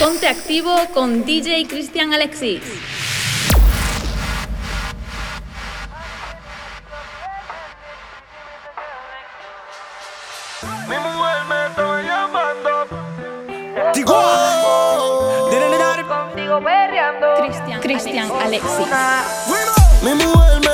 Ponte activo con DJ Cristian Alexis. Mi mujer me estaba llamando. Contigo perreando. Cristian, Cristian Alexis. Mi mujer me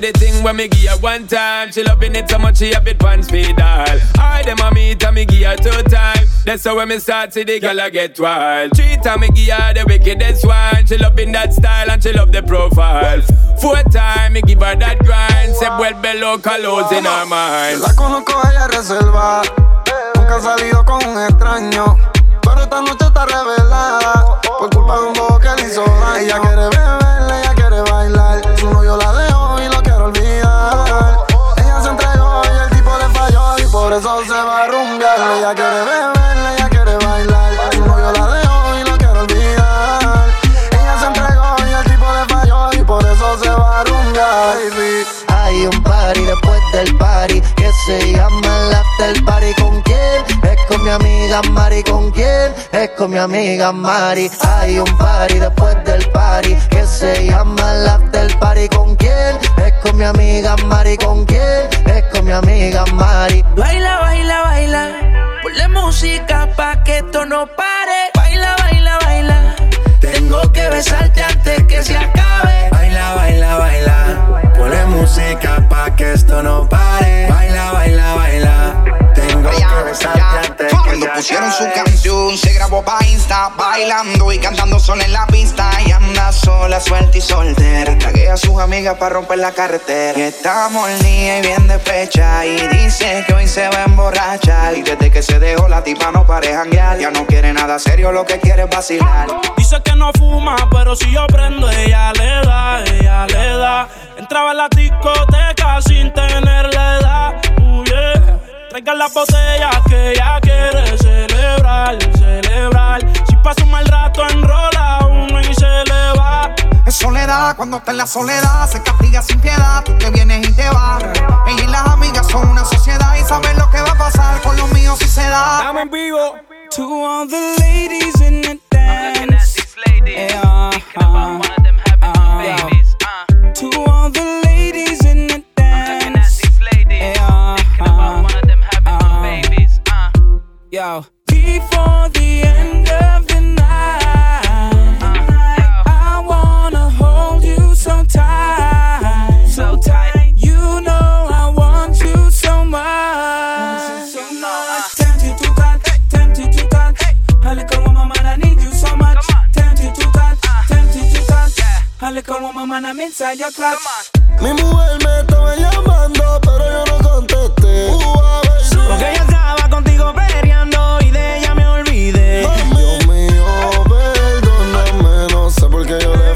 To the thing when me give her one time. She loving it so much she have it one speed dial. I them a meet and me give her two time. That's how when me start see the girl I get wild. Three time me give her the wickedest one. She loving that style and she love the profile. Four time me give her that grind. Se vuelve loca los in her mind. La conozco a ella reservada. Nunca salido con un extraño. Pero esta noche está revelada. Por culpa de un bobo que le hizo daño. Ella quiere beber, por eso se va a rumbear. Ella quiere beber, ella quiere bailar. Su novio la dejó y lo quiere olvidar. Ella se entregó y el tipo le falló. Y por eso se va a rumbear. Baby. Hay un party después del party que se llama el after party. ¿Con quién? Es con mi amiga Mari. ¿Con quién? Es con mi amiga Mari. Hay un party después del party que se llama el after party. ¿Con quién? Es con mi amiga Mari. ¿Con quién? Es con mi amiga Mari. Baila, baila, baila. Ponle música pa' que esto no pare. Baila, baila, baila. Tengo que besarte antes que se acabe. Música pa' que esto no pare. Baila, baila, baila. Tengo que besarte pusieron su canción, se grabó pa' Insta, bailando y cantando sola en la pista. Y anda sola, suelta y soltera. Tragué a sus amigas para romper la carretera. Y está mordida y bien despecha. Y dice que hoy se va a emborrachar. Y desde que se dejó la tipa no pare janguear. Ya no quiere nada serio, lo que quiere es vacilar. Dice que no fuma, pero si yo prendo, ella le da, ella le da. Entraba en la discoteca sin tener la edad. Uh, yeah. Traigan las botellas que ella quiere celebrar, celebrar. Si pasa un mal rato, enrola uno y se le va. Es soledad, cuando está en la soledad, se castiga sin piedad. Tú te vienes y te vas. Ella y las amigas son una sociedad y saben lo que va a pasar con los míos si se da. Estamos en vivo. To all the ladies in the dance. Yeah, uh, uh, To all the Yo, before the end of the night, I wanna hold you so tight, so tight. You know I want you so much, so much. Tempted to touch, tempted to touch. Hale como mamá, I need you so much. Tempted to touch, tempted to touch. Hale como mamá, I'm inside your clutch. Mi mujer me estaba llamando, pero yo no contesté. Uh, baby. Porque ella estaba contigo peleando y de ella me olvidé. Dios mío, perdóname, no sé por qué yo le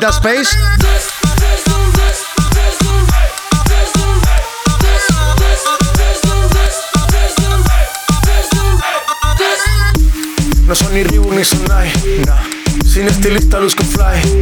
That Space. No son ni Reebok ni Sonai. Sin estilista luzco fly.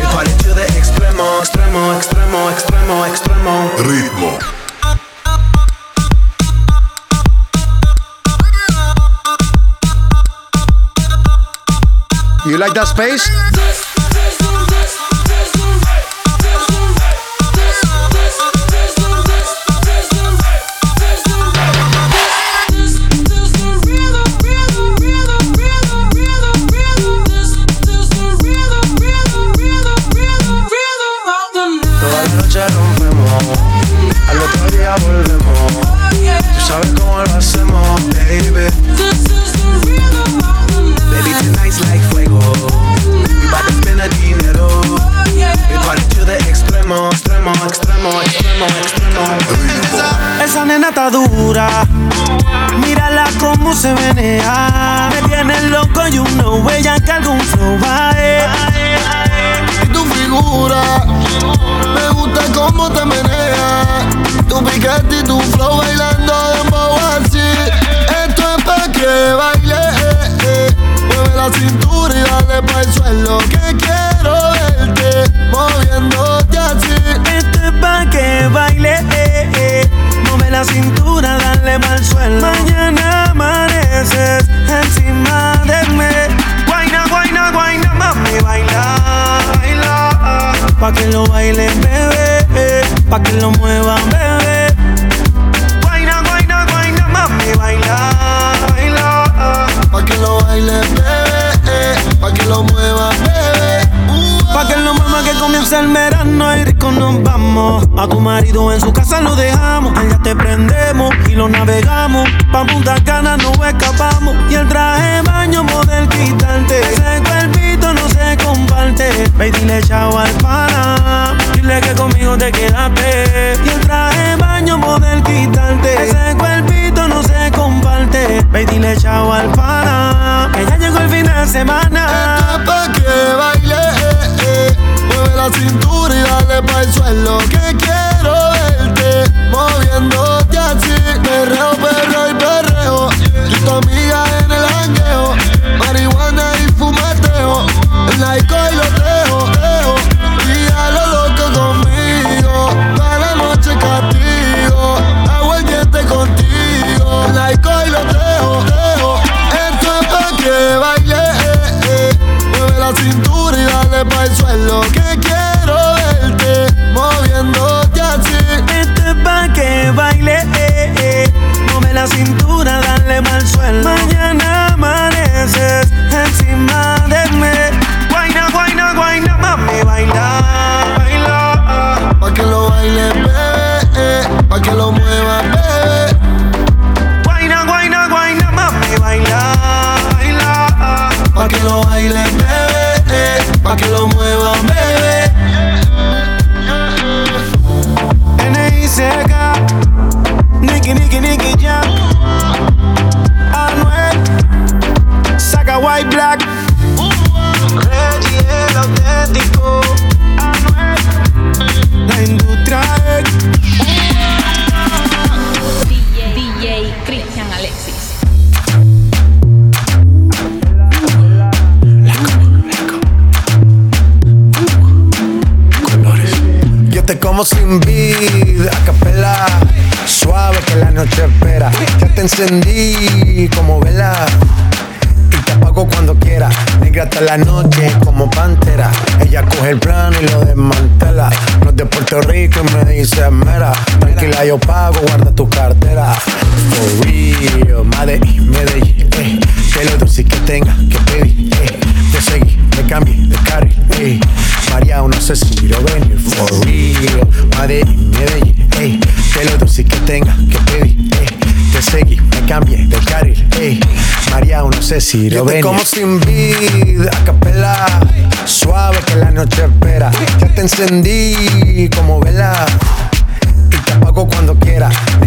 To the extremo, extremo, extremo, extremo, extremo. Ritmo. You like that space? Esa nena está dura. Mírala cómo se menea. Me tiene loco y uno huella que algún flow va y tu figura. Me gusta cómo te menea. Tu piquete y tu flow bailando dembow así. Esto es pa' que baile. La cintura, dale mal suelo. Mañana amaneces encima de mí. Guaina, guaina, guaina, mami, baila, baila. Pa' que lo bailen, bebé. Pa' que lo muevan, bebé. Guaina, guaina, guaina, mami, baila, baila. Pa' que lo baile, bebé. Pa' que lo mueva, bebé. Pa' que lo mueva que comienza el verano y rico nos vamos. A tu marido en su casa lo dejamos. Allá te prendemos y lo navegamos. Pa' Punta Cana no escapamos. Y el traje baño model quitante. Ese cuerpito no se comparte. Ve y dile chao al pana. Dile que conmigo te quedaste. Y el traje baño model quitante. Ese cuerpito no se comparte. Ve y dile chao al pana. Que ya llegó el fin de semana. Esto es pa' que. Mueve la cintura y dale pa' el suelo Que quiero verte moviéndote así. Perreo, perreo y perreo Y tu amiga en el jangueo Marihuana y fumeteo El alcohol y lo pa' el suelo Que quiero verte moviéndote así Esto es pa' que baile, eh, eh. Mueve la cintura, dale mal suelo. Mañana amaneces encima de mí. Guaina, guaina, guaina, mami, baila, baila. Pa' que lo baile, bebé que lo muevas, bebé. Guaina, guaina, guaina, mami, baila, baila. Pa' que lo bailes, bebé. Pa' que lo muevas, bebé. Como sin vida, a capela. Suave que la noche espera. Ya te encendí como vela. Y te apago cuando quiera. Negra hasta la noche como pantera. Ella coge el plano y lo desmantela. No es de Puerto Rico me dice mera. Tranquila, yo pago, guarda tu cartera. For real, Medellín, Medellín, eh. Que lo dulce que tenga que pedir, eh. Te seguí, me cambié de carril, eh. María, no sé si lo venir for real. Medellín, Medellín, ey. Que lo dulce que tenga que pedir, ey. Te seguí, me cambié de carril, ey. María, no sé si lo venir. como sin vida, a capela. Suave que la noche espera. Ya te encendí como vela. Y te apago cuando quiera.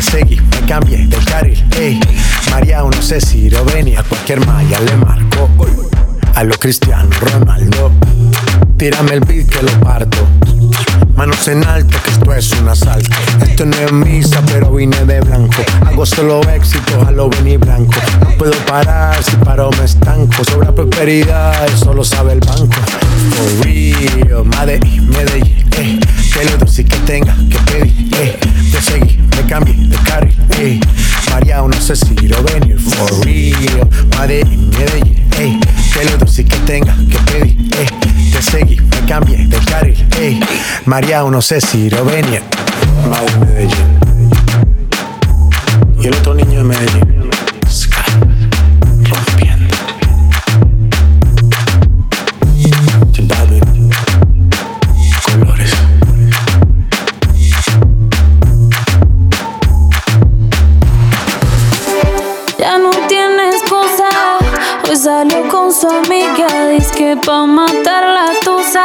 Seguí, me cambié de carril, ey. María, no sé si lo venía, a cualquier malla le marco. A lo Cristiano Ronaldo, tírame el beat que lo parto. Manos en alto, que esto es un asalto. Esto no es misa, pero vine de blanco. Hago solo éxito, a lo venir blanco. No puedo parar, si paro me estanco. Sobra prosperidad, eso lo sabe el banco. For real, Medellín, Medellín, eh. Que lo dulce que tenga que pedir, eh. Te seguí, me cambié de carril, eh. María, no sé si lo venir. For real, Medellín, Medellín, eh. Que lo dulce que tenga que pedir, eh. Te seguí, me cambié de carril, eh. María, no sé si lo venía. Madre Medellín. Y el otro niño de Medellín. Pa' matar la tusa,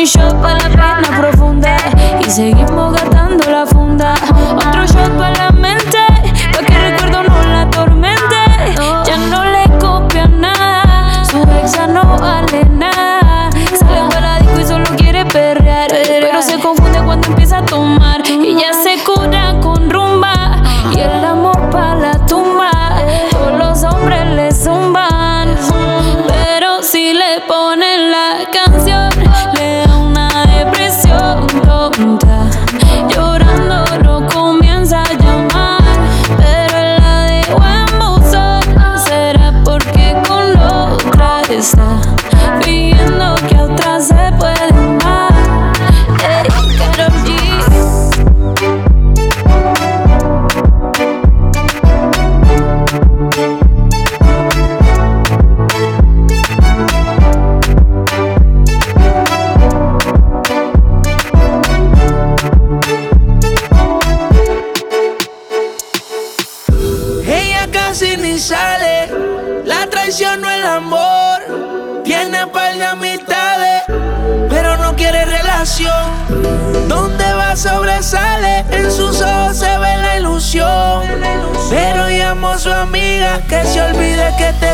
un, shot para la pena profunda y seguimos gastando la funda. Otro shot para la mente, pa' que el recuerdo no la atormente. Ya no le copia nada, su ex ya no vale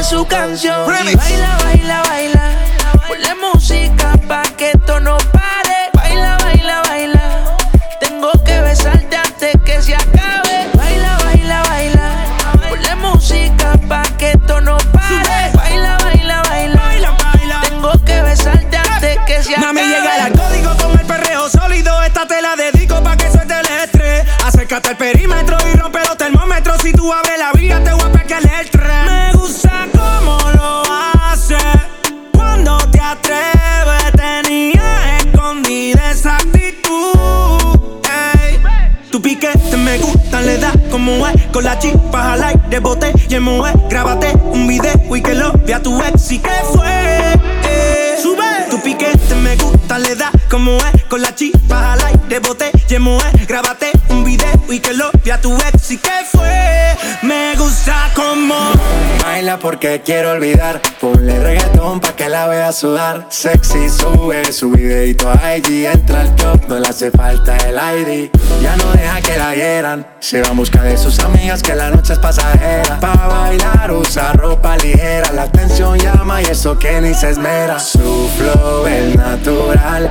su canción. Y baila, baila, baila. Rompe los termómetros. Si tú abres la vía, te voy a pegar el tren. Me gusta cómo lo haces. Cuando te atreves, tenía escondida esa actitud. Tu piquete me gusta, le da como es. Con la chispa al aire, bote y emoe. Grábate un video y que lo vea tu ex. ¿Y qué fue? Sube. Tu piquete me gusta, le da como es. Con la chispa al aire, bote y emoe. Grábate un video y que lo vea tu ex. ¿Y qué fue? Me gusta como. Baila porque quiero olvidar. Ponle reggaetón pa' que la vea sudar. Sexy sube su videito a IG. Entra al club, no le hace falta el ID. Ya no deja que la hieran. Se va en busca de sus amigas que la noche es pasajera. Pa' bailar usa ropa ligera. La atención llama y eso que ni se esmera. Su flow es natural.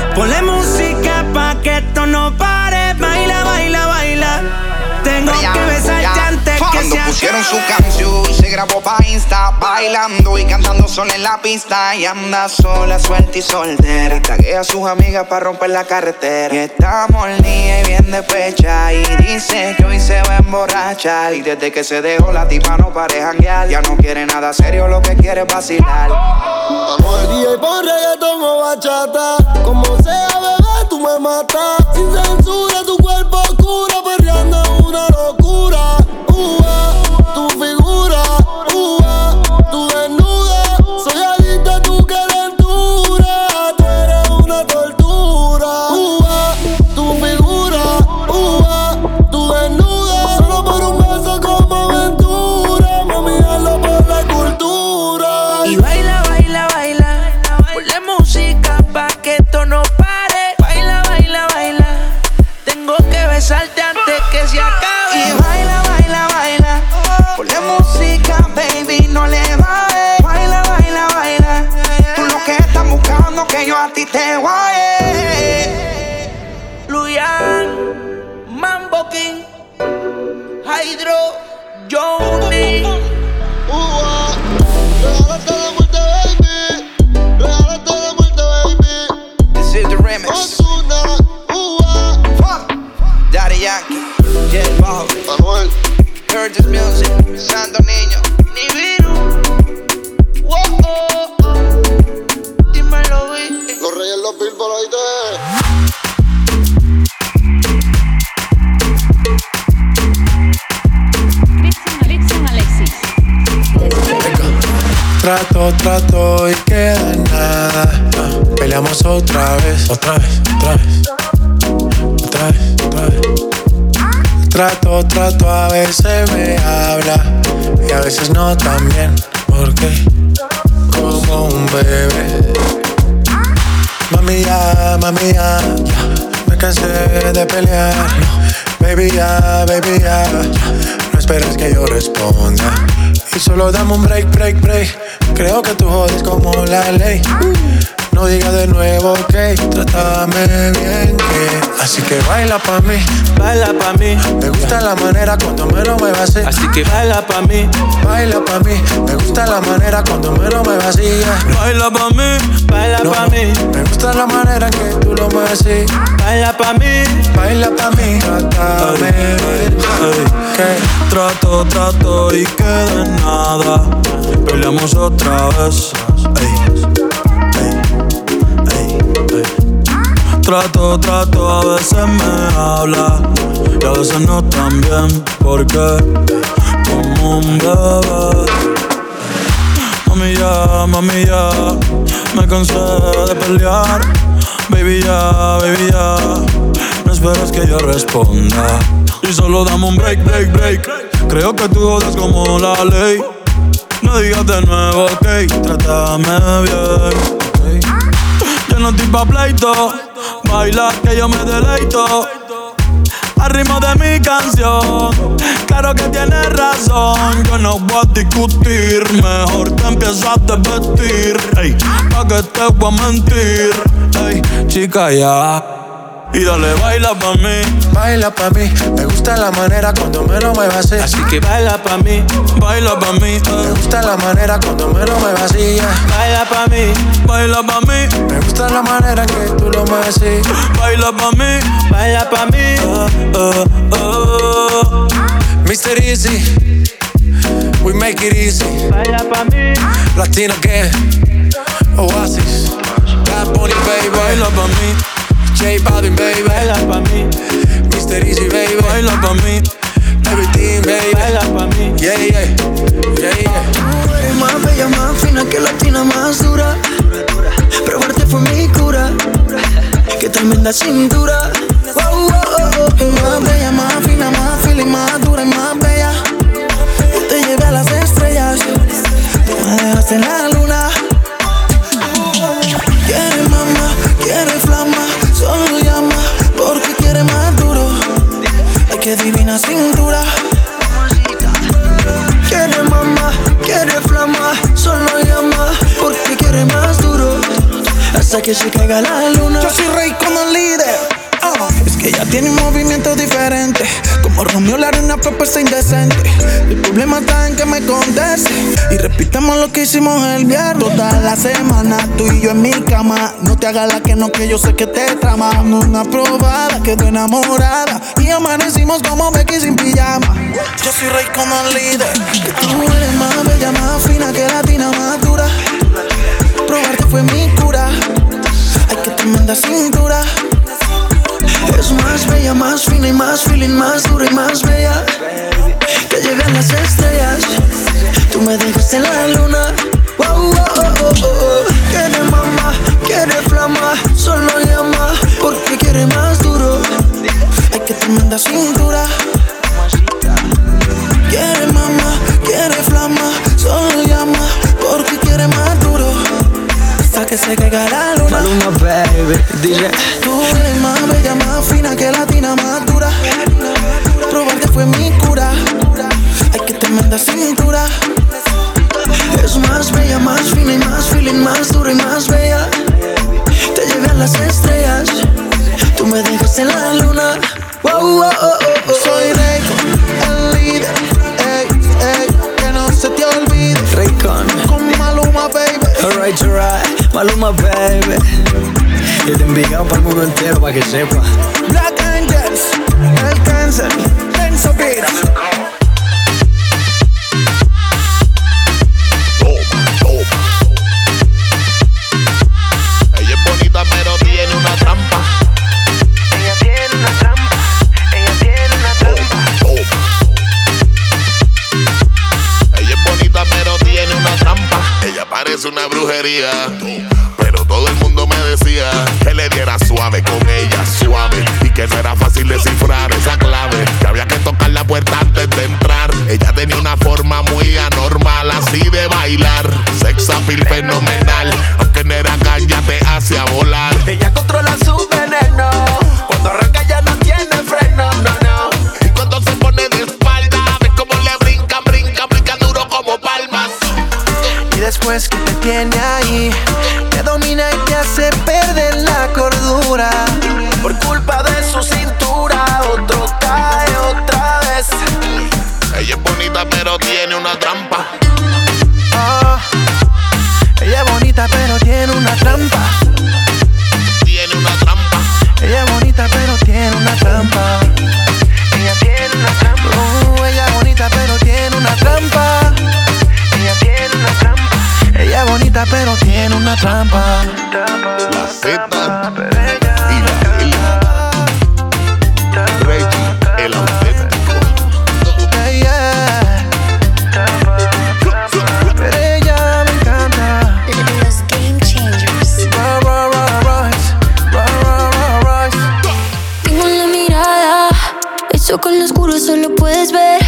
Ponle música pa' que esto no pare. Baila, baila, baila. Tengo Ya, que besarte antes Cuando pusieron su canción, se grabó pa' Insta, bailando y cantando sola en la pista. Y anda sola, suelta y soltera. Y taguea a sus amigas para romper la carretera. Y está molida y bien despecha. Y dice que hoy se va a emborrachar. Y desde que se dejó la tipa no pare janguear. Ya no quiere nada serio, lo que quiere es vacilar. Y pon reggaetón o bachata. Como sea, bebé, tú me matas. Sin censura, tu cuerpo oscuro, perreando una locura. Que yo a ti te guaye. Luyan, Mambo King, Hydro, Johnny. This baila pa' mí, baila pa' mí. Me gusta la manera cuando me lo muevas así. Así que baila pa' mí, baila pa' mí. Me gusta la manera cuando me lo muevas así. Baila pa' mí, baila pa' mí. Me gusta la manera que tú lo mueves así. Baila pa' mí, baila pa' mí. Trátame que. Trato, trato y queda en nada. Peleamos otra vez. Ey, ey, ey. Trato, trato, a veces me habla y a veces no tan bien, porque como un bebé. Mami ya, mami ya, me cansé de pelear. Baby ya, baby ya, no esperes que yo responda. Y solo dame un break, break, break. Creo que tú jodas como la ley. No digas de nuevo, ok, trátame bien. ok. Yo no estoy pa' pleito, baila que yo me deleito. Al ritmo de mi canción, claro que tienes razón. Yo no voy a discutir, mejor te empiezas a vestir. Ey, pa' que te voy a mentir. Ey, chica, ya. Y dale, baila pa' mí. Baila pa' mí, me gusta la manera cuando me lo muevas así. Así que baila pa' mí, baila pa' mí. Me gusta la manera cuando me lo muevas así. yeah. Baila pa' mí, baila pa' mí. Me gusta la manera que tú lo mueves así. Baila pa' mí, baila pa' mí. Oh, oh, oh. Mr. Easy, we make it easy. Baila pa' mí, Latino gang, Oasis, Bad Bunny, baby. baila pa' mí, J Balvin, baby. baila pa' mí, Mr. Easy, baby. baila pa' mí, Everything, baby. baila pa' mí. Yeah, yeah, yeah, yeah. Tú más bella, más fina que latina, más dura. Probarte fue mi cura. Qué tremenda cintura. Oh, oh, oh, oh. Más bella, más fina, más fina y más dura y más bella. Yo te llevé a las estrellas. Tú me dejaste en la luna. Qué divina cintura. Quiere mamá, quiere flama, solo llama porque quiere más duro. Hasta que se caiga la luna. Yo soy rey como líder. ah. Es que ella tiene un movimiento diferente. Le haré una propuesta indecente. El problema está en que me conteste. Y repitamos lo que hicimos el viernes. Toda la semana, tú y yo en mi cama. No te hagas la que no, que yo sé que te trama. Una probada, quedó enamorada. Y amanecimos como Becky sin pijama. Yo soy rey como el líder. Tú eres más bella, más fina que latina, más dura. Probarte fue mi cura. Ay, que tremenda cintura. Es más bella, más fina y más feeling, más dura y más bella. Que llegan las estrellas. Tú me dejaste en la luna. Oh, oh, oh, oh. Quiere mamá, quiere flama, solo llama porque quiere más duro. Ay, que tremenda cintura. Quiere mamá, quiere flama, solo llama porque quiere más que se caiga la luna. Maluma, baby, DJ. Tú eres más bella, más fina que latina, más dura. Probarte fue mi cura. Ay, que tremenda cintura. Es más bella, más fina y más feeling, más dura y más bella. Te llevé a las estrellas. Tú me dejaste en la luna. Wow, oh, oh, oh, oh. Soy Reiko, el líder. Ey, ey, que no se te olvide. Raycon. Con Maluma, baby. Alright, alright. Maluma, baby. Y te enviado para el mundo entero para que sepa. Black Angels, el cáncer, Enzo Beats. Ella es bonita pero tiene una trampa. Ella tiene una trampa, ella tiene una trampa. Ella es bonita pero tiene una trampa. Ella parece una brujería. Decía que le diera suave con ella, suave. Y que no era fácil descifrar esa clave. Que había que tocar la puerta antes de entrar. Ella tenía una forma muy anormal, así de bailar. Sex appeal fenomenal. Toco en lo oscuro, solo puedes ver.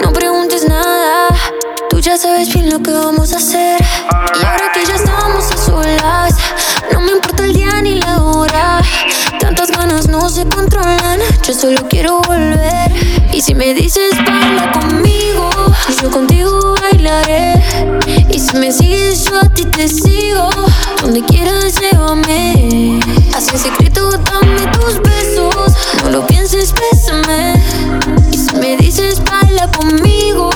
No preguntes nada, tú ya sabes bien lo que vamos a hacer. Y ahora que ya estamos a solas, no me importa el día ni la hora. Tantas ganas no se controlan, yo solo quiero volver. Y si me dices baila conmigo, yo contigo bailaré. Y si me sigues, yo a ti te sigo. Donde quieras, llévame. Así en secreto, dame tus besos. Pienses, bésame. Y si me dices baila conmigo,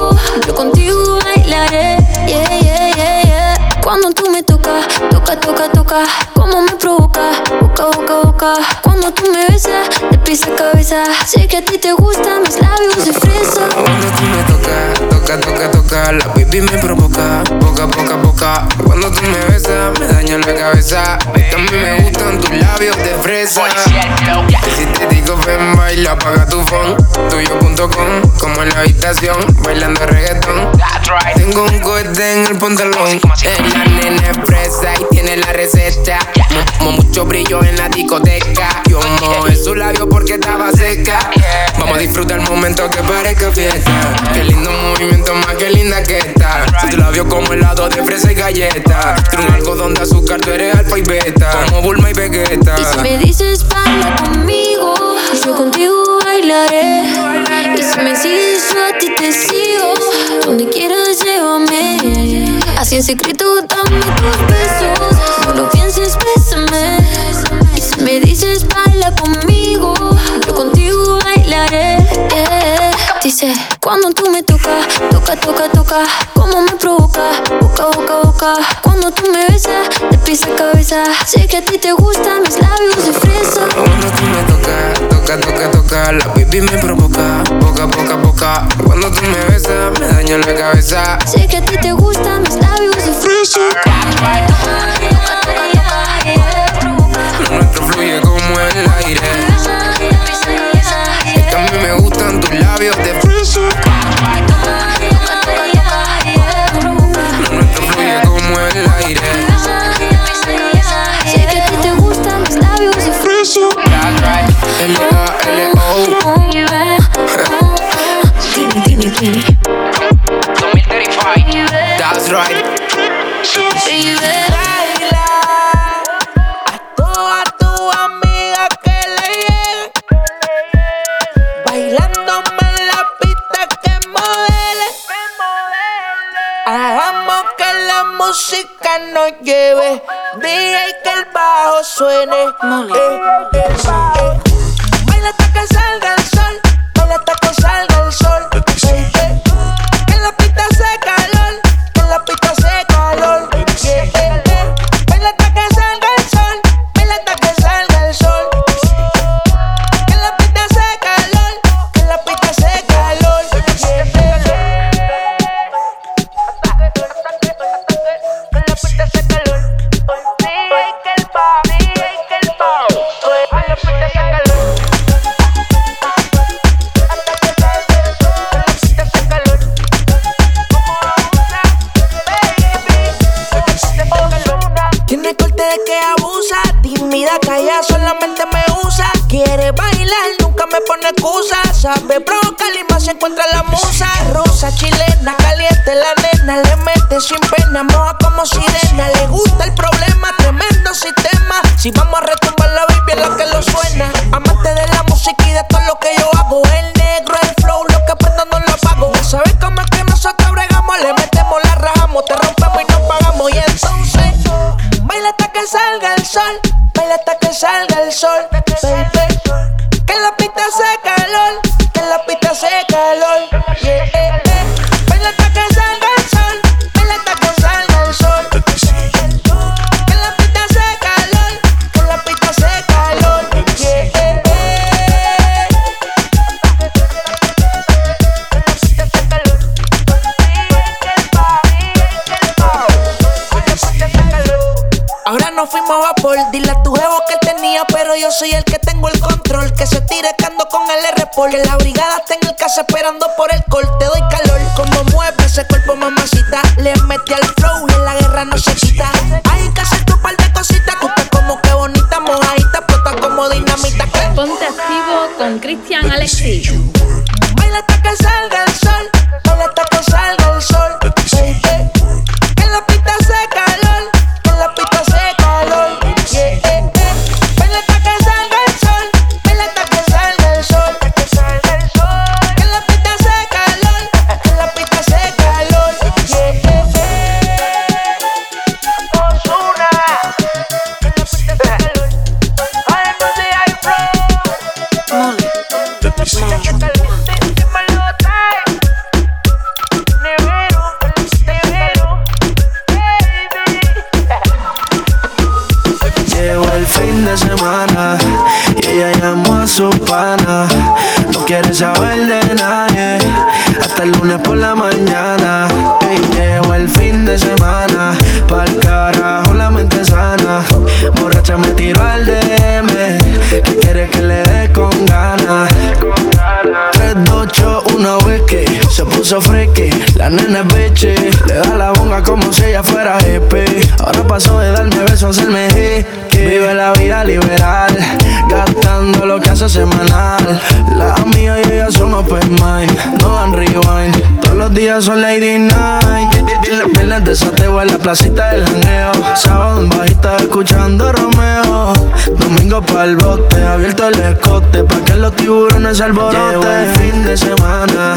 yo contigo bailaré. Yeah, yeah, yeah, yeah. Cuando tú me tocas, toca, toca, toca, como me provoca, boca, boca, boca. Cuando tú me besas, de pies a cabeza, sé que a ti te gustan mis labios de fresa. Cuando tú me tocas, toca, toca, toca, la baby me provoca, boca, boca, boca. Cuando tú me besas, me daña la cabeza. Mí me gustan tus labios de fresa. Si te digo ven, baila, apaga tu phone. Tuyo.com, como en la habitación, bailando reggaetón. Tengo un cohete en el pantalón. Eh, La nena es fresa y tiene la receta. Mo- mo- mucho brillo en la discoteca. Yo mojé su labio porque estaba seca. Vamos a disfrutar el momento que parezca fiesta. Qué lindo movimiento, más que linda que está. Tu labio como helado de fresa y galleta. Tú un algodón de azúcar, tú eres alfa y beta. Como Bulma y Vegeta. Y si me dices baila conmigo, yo contigo bailaré. Y si me sigues, yo a ti te sigo. Donde quieras, llévame. Así en secreto, dame tus besos. No lo toca, toca, toca, como me provoca, boca, boca, boca. Cuando tú me besas, de pies a cabeza, sé que a ti te gustan mis labios de fresa. Cuando tú me tocas, toca, toca, toca, la baby me provoca, boca, boca, boca. Cuando tú me besas, me daña la cabeza. Sé que a ti te gustan mis labios de fresa. Nuestro fluye como el aire. Es que a mí me gustan tus labios de fresa. En la pista que modele Hagamos que la música nos lleve DJ que el bajo suene eh, soy el que tengo el control. Que se tire cando con el r Que la brigada está en el casa esperando por el placita del janeo. Sábado en bajita escuchando Romeo. Domingo pa'l bote, abierto el escote pa' que los tiburones alboroten. Llegó el fin de semana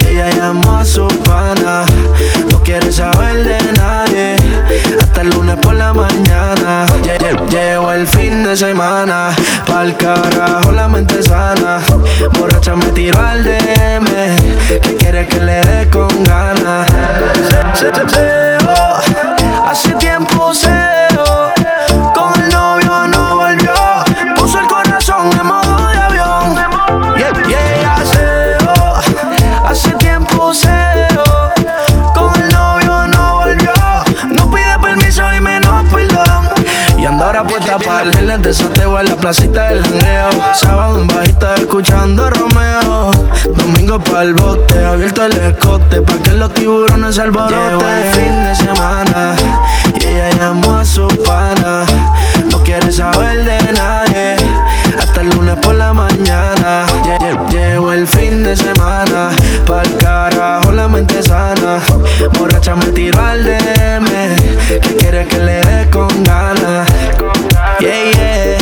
y ella llamó a su pana. No quiere saber de nadie hasta el lunes por la mañana. Lle- lle- Llegó el fin de semana, pa'l carajo pa'l bote, abierto el escote pa' que los tiburones se alboroten. El fin de semana y ella llamó a su pana. No quiere saber de nadie hasta el lunes por la mañana. Lle- lle- Llegó el fin de semana, pa'l carajo la mente sana. Borracha me tiro al DM, que quiere que le dé con ganas. Yeah, yeah.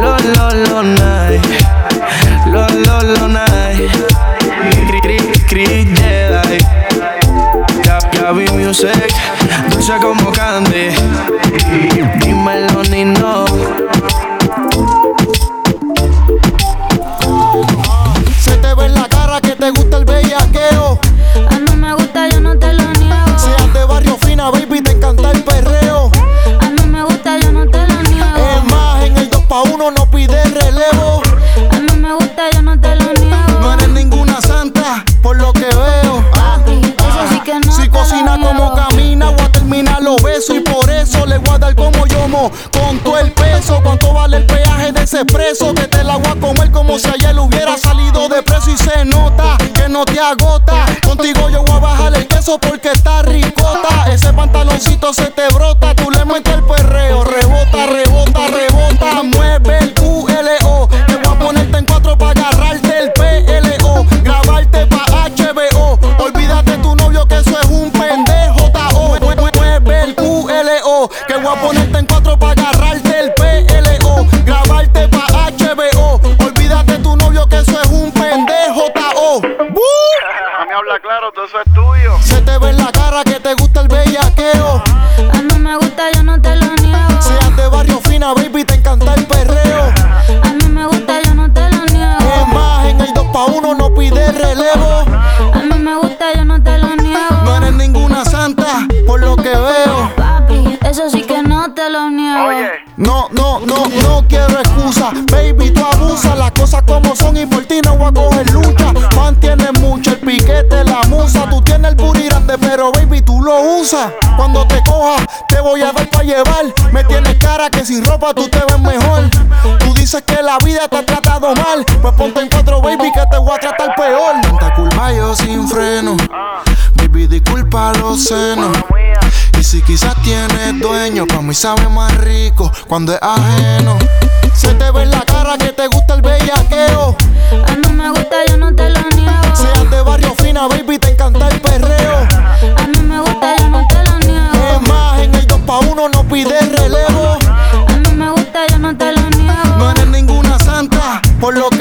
Lo, lo, lo, night. Lo, lo, lo, night. Music, dulce como candy. Dímelo, besos. Y por eso le voy a como yomo. Con todo el peso, cuánto vale el peaje de ese preso. Que te la voy a comer como si ayer hubiera salido de preso. Y se nota que no te agota. Contigo yo voy a bajar el queso porque está ricota. Ese pantaloncito se te brota. Tú le metes el perreo. Rebota, rebota, rebota. Mueve el QLO. Te voy a ponerte en cuatro para agarrarte el Que voy a ponerte en cuatro para agarrarte el PLO. Grabarte pa' HBO. Olvídate tu novio que eso es un pendejo. Tao. A mí habla claro, todo eso es tuyo. Se te ve en la cara que te gusta el bellaqueo. Baby, tú abusas las cosas como son y por ti no voy a coger lucha. Mantienes mucho el piquete, la musa. Tú tienes el booty grande, pero baby, tú lo usas. Cuando te coja, te voy a dar para llevar. Me tienes cara que sin ropa tú te ves mejor. Tú dices que la vida te ha tratado mal. Pues ponte en cuatro, baby, que te voy a tratar peor. Tanta culpa yo sin freno. Baby, disculpa los senos. Si quizás tienes dueño, pa' mí sabe más rico cuando es ajeno. Se te ve en la cara que te gusta el bellaqueo. A mí me gusta, yo no te lo niego. Seas de barrio fina, baby, te encanta el perreo. A mí me gusta, yo no te lo niego. Es más, en el 2 pa' 1 no pide relevo. A mí me gusta, yo no te lo niego. No eres ninguna santa, por lo que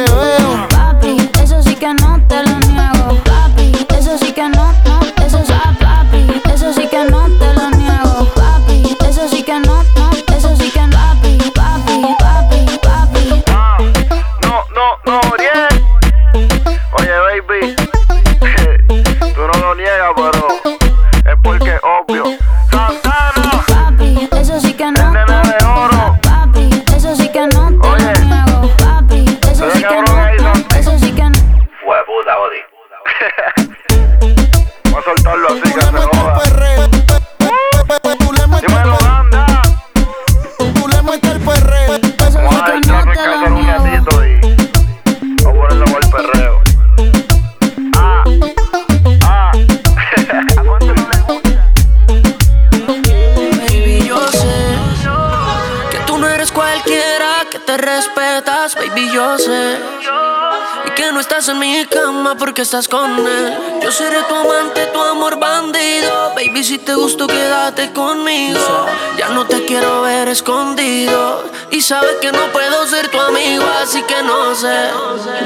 porque estás con él. Yo seré tu amante, tu amor bandido. Baby, si te gusto, quédate conmigo. Ya no te quiero ver escondido. Y sabes que no puedo ser tu amigo, así que no sé.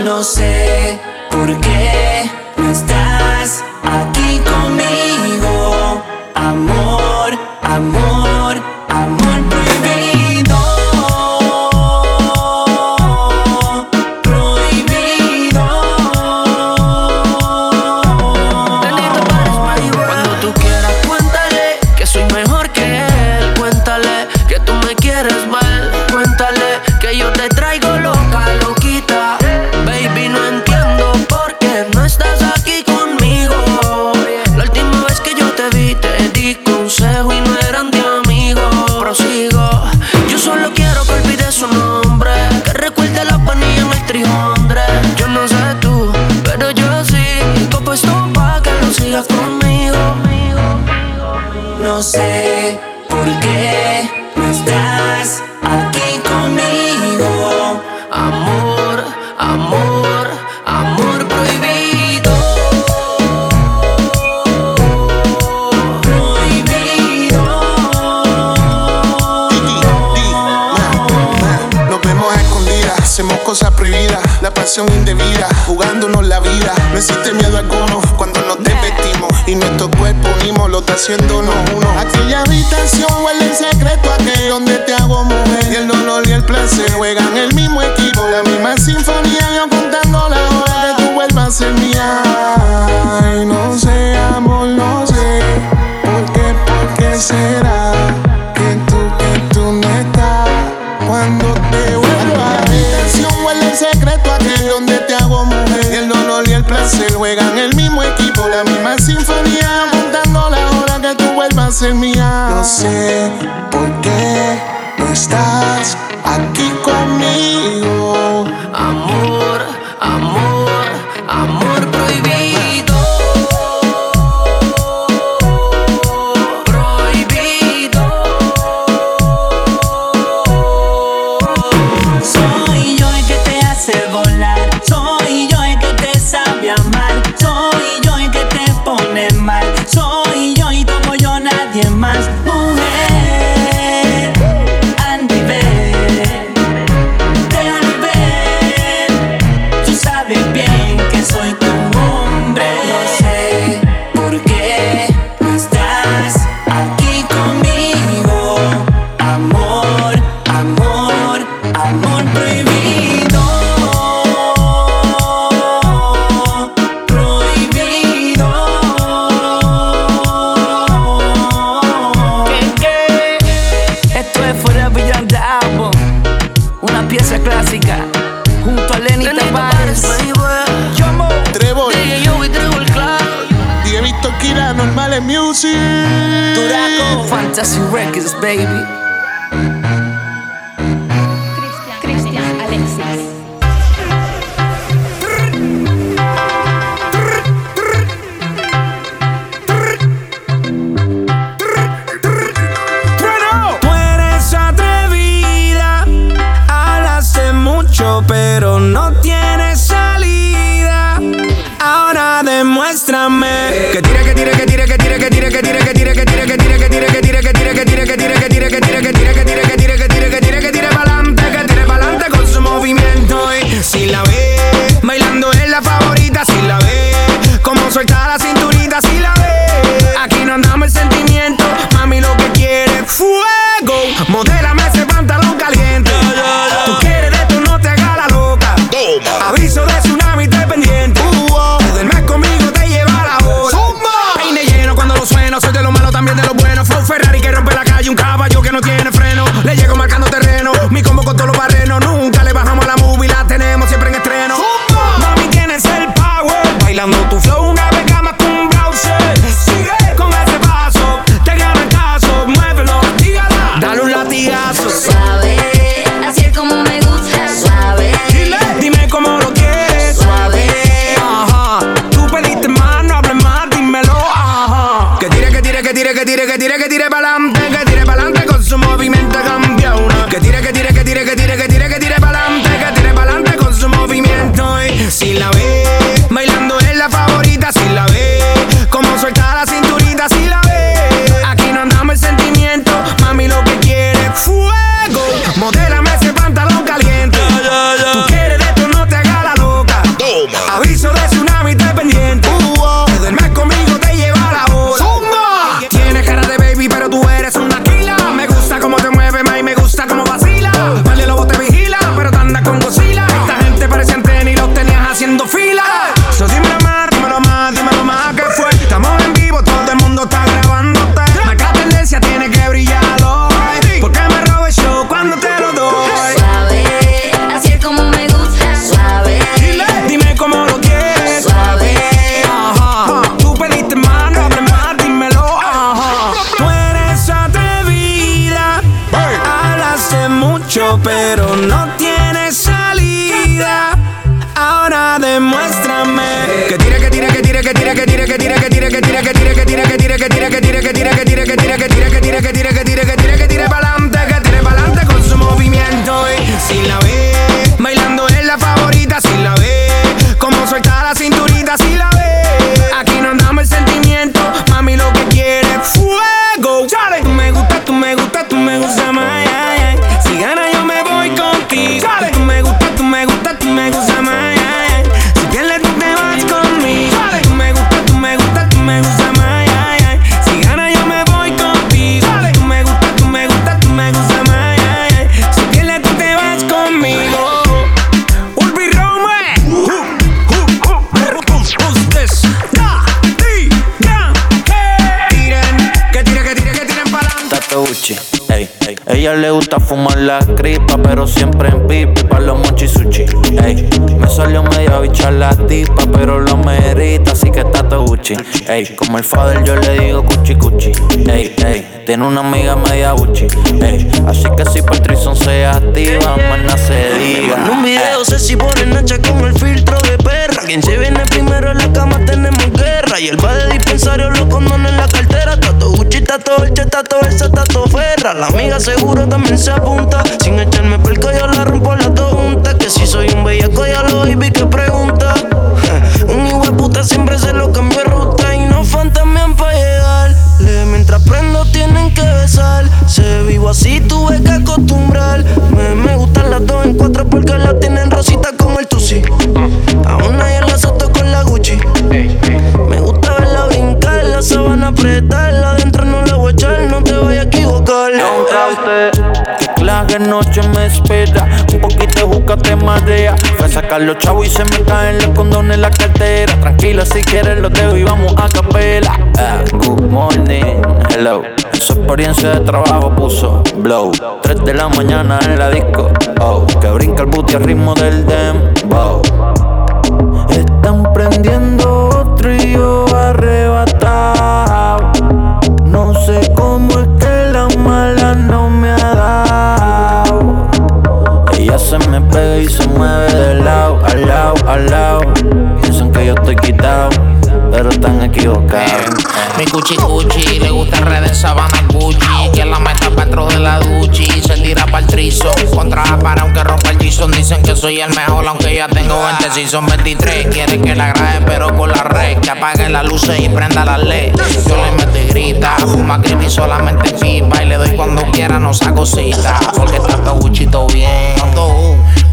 No sé por qué ser. No sé siempre en pipi pa' los mochi sushi, ey. Me salió media bicha la tipa, pero lo merita, así que Tato Gucci, ey. Como el father yo le digo cuchi cuchi, ey, ey. Tiene una amiga media Gucci, ey. Así que si Patrison se activa, mana se diga. En un video sé si ponen hacha con el filtro de perra. Quien se viene primero en la cama tenemos guerra. Y el va de dispensario los condones en la cartera. Tato Gucci, tato Dolce, tato Versa, tato Ferra. La amiga seguro también se apunta. Sin echarme Los chavos y se me caen los condones en la cartera. Tranquila, si quieres los dejo y vamos a capela. Ah, good morning, hello. Su experiencia de trabajo puso blow. 3 de la mañana en la disco. Oh, que brinca el booty al ritmo del dembow. Están prendiendo otro y yo arrebatado. No sé cómo es que la mala no me ha dado. Ella se me pega y se mueve de lado, al lado. Piensan que yo estoy quitado, pero están equivocados. Mi cuchi cuchi, le gusta red en sabana Gucci. Que la meta dentro de la duchi Se tira para el trizo. Contra la para aunque rompa el Jason Dicen que soy el mejor aunque ya tengo 20 Si son 23 Quieren que la grabe pero con la red. Que apague las luces y prenda la led Yo le meto y grita Fuma creepy solamente pipa Y le doy cuando quiera no saco cita. Porque está todo Gucci todo bien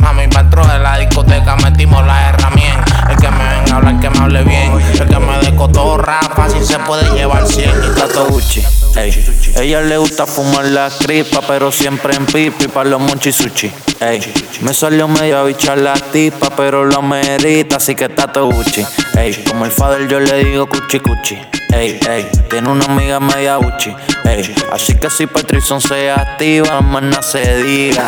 todo. Mami, pa' dentro de la discoteca metimos la herramienta El que me venga a hablar que me hable bien El que me dé cotorra Fácil se puede llevar 100 y Tato Gucci, ey. Ella le gusta fumar la cripa, pero siempre en pipi pa' los monchi sushi, ey. Me salió medio bicha la tipa, pero lo merita, así que Tato Gucci, ey. Como el father yo le digo cuchi cuchi, ey, ey. Tiene una amiga media Gucci, ey. Así que si Patrison se activa, mana se diga.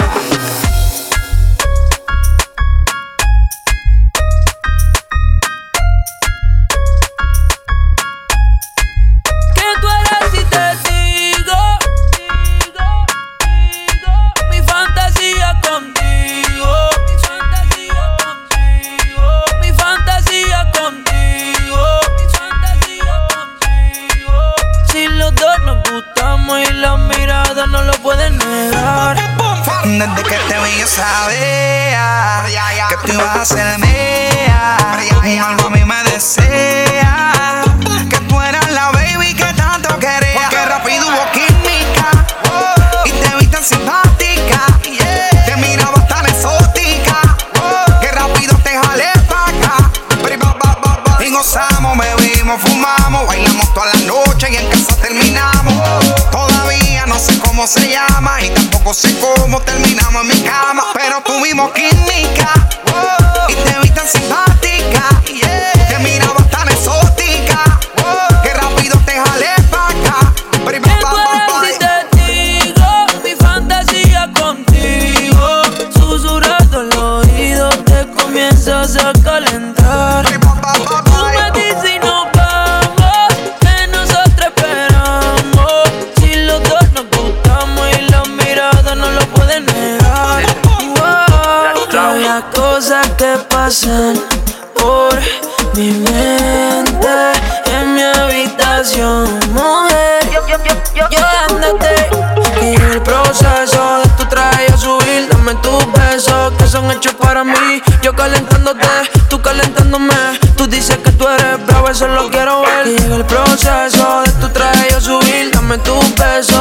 Gozamos, bebimos, fumamos, bailamos toda la noche y en casa terminamos. Todavía no sé cómo se llama y tampoco sé cómo terminamos en mi cama. Pero tuvimos química y te vi tan simpática. Te miraba pasan por mi mente en mi habitación, mujer. Yo ándate y el proceso de tu traje a subir, dame tus besos que son hechos para mí. Yo calentándote, tú calentándome. Tú dices que tú eres bravo, eso lo quiero ver. Y el proceso de tu traje a subir, dame tus besos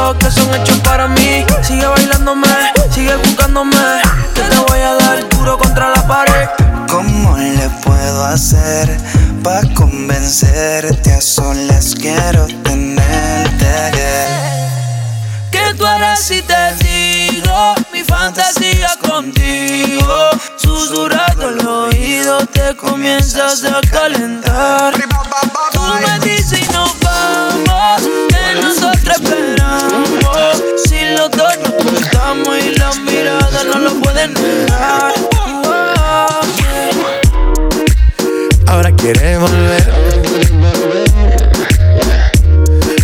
convencerte? A solas quiero tenerte. Que tú harás si te digo mi fantasía contigo. Susurrando el oído te comienzas a calentar. Tú me dices y nos vamos, que nosotros esperamos. Si los dos nos gustamos y las miradas no lo pueden negar. Ahora quiere volver.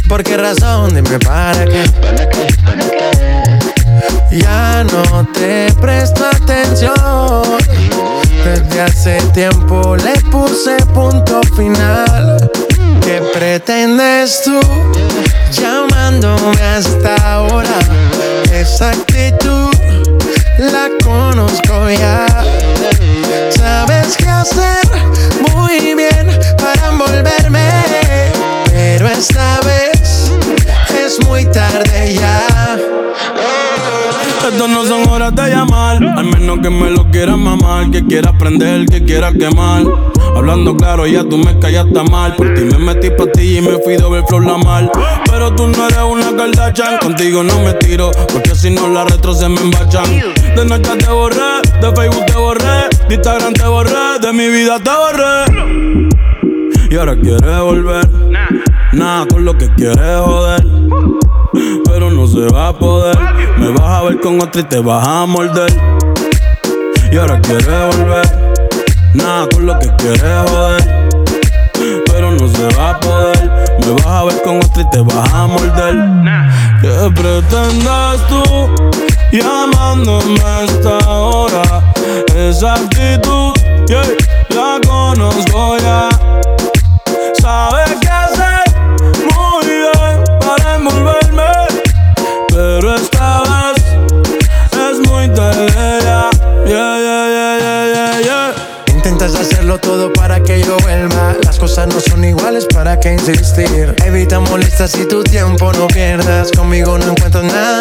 ¿Por qué razón? Dime para qué. Ya no te presto atención. Desde hace tiempo le puse punto final. ¿Qué pretendes tú llamándome hasta ahora? Esa actitud la conozco ya. Sabes qué hacer bien para envolverme, pero esta vez es muy tarde ya. Estas no son horas de llamar, al menos que me lo quieras mamar, que quiera prender, que quiera quemar. Hablando claro, ya tú me callaste mal. Por ti me metí pa' ti y me fui ver flor la mal. Pero tú no eres una Kardashian, contigo no me tiro, porque si no las retro se me embachan. De noche te borré, de Facebook te borré, de Instagram te borré, de mi vida te borré. Y ahora quieres volver, nada con lo que quieres joder. Pero no se va a poder. Me vas a ver con otra y te vas a morder. Y ahora quieres volver. Nada con lo que quieres joder. Pero no se va a poder. Me vas a ver con otra y te vas a morder. ¿Qué pretendes tú llamándome a esta hora? Esa actitud, yeah, la conozco ya. Sabes qué hacer muy bien para envolverme. Pero esta vez es muy tarde ya. Yeah, yeah, yeah, yeah, yeah, yeah. Intentas hacerlo todo para que yo vuelva. Las cosas no son iguales, ¿para qué insistir? Evita molestas y tu tiempo no pierdas. Conmigo no encuentro nada.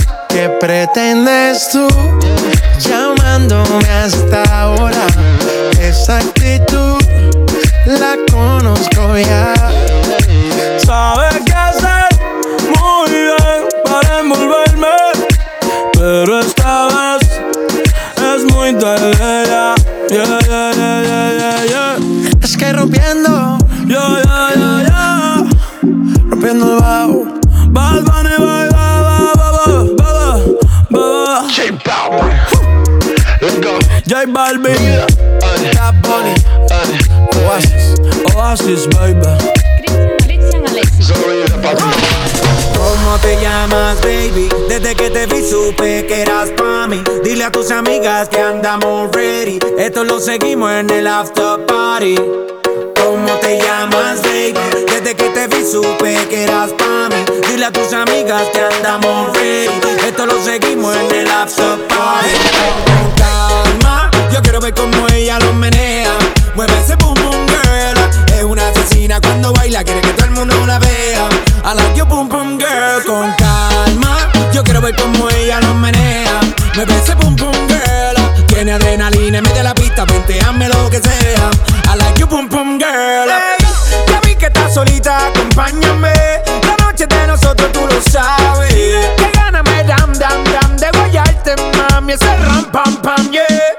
¿Qué pretendes tú llamándome hasta ahora? Esa actitud la conozco ya. Sabes qué hacer muy bien para envolverme. Pero esta vez es muy tarde ya. Yeah, yeah, yeah, yeah, yeah, yeah. Es que rompiendo, Yeah, yeah, yeah, yeah. rompiendo el bajo. J Balvin, Bad Bunny, Oasis, Oasis, baby. Cristian Alexis. ¿Cómo te llamas, baby? Desde que te vi supe que eras pa' mí. Dile a tus amigas que andamos ready. Esto lo seguimos en el after party. ¿Cómo te llamas, baby? Desde que te vi supe que eras pa' mí. Dile a tus amigas que andamos ready. Esto lo seguimos en el after party. Ver cómo ella lo menea. Mueve ese boom boom girl. Es una asesina cuando baila, quiere que todo el mundo la vea. I like your boom boom girl. Con calma, yo quiero ver cómo ella lo menea. Mueve ese boom boom girl. Tiene adrenalina en medio de la pista, venteame lo que sea. I like you boom boom girl. Ey, ya vi que estás solita, acompáñame. La noche de nosotros tú lo sabes. Que gana me dam dam dam de guayarte, mami. Ese ram pam pam, yeah.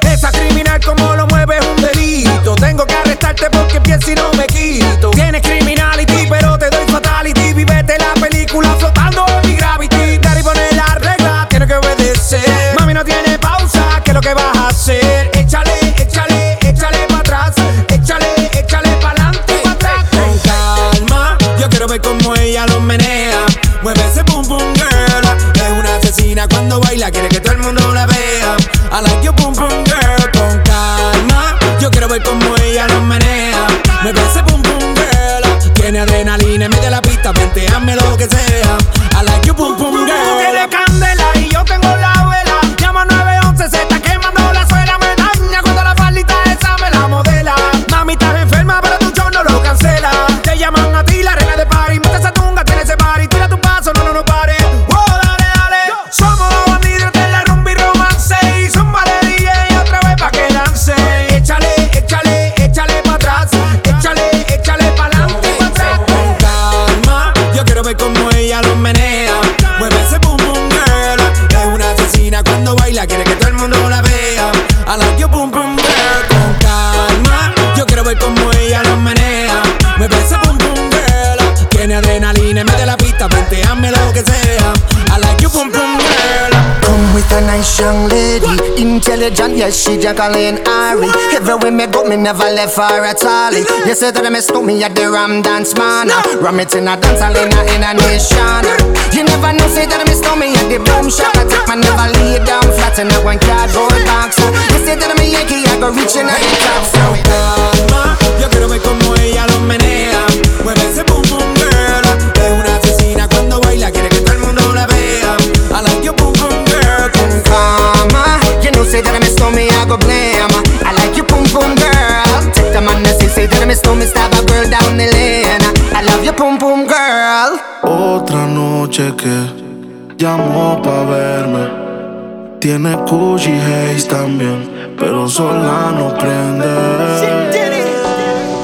Yes, she Jacqueline Ari. Everywhere me go, me never left her at all. You say that I miss me at the Ram Dance Man. Ram it in a dance hall in a, in a nation. You never know, say that I miss me at the Boom Shop. I take my never lay down flat in a one cardboard box. You say that I'm a Yankee, I go reaching out the top. So calma, yo quiero ver cómo ella lo menea. Mueve ese pum pum say that I miss me, I go blame. I like you, pum pum girl. Take the man that say, say that I miss me, stab a girl down the lane. I love you, pum pum girl. Otra noche que llamó pa' verme. Tiene Gucci Haze también, pero sola no prende.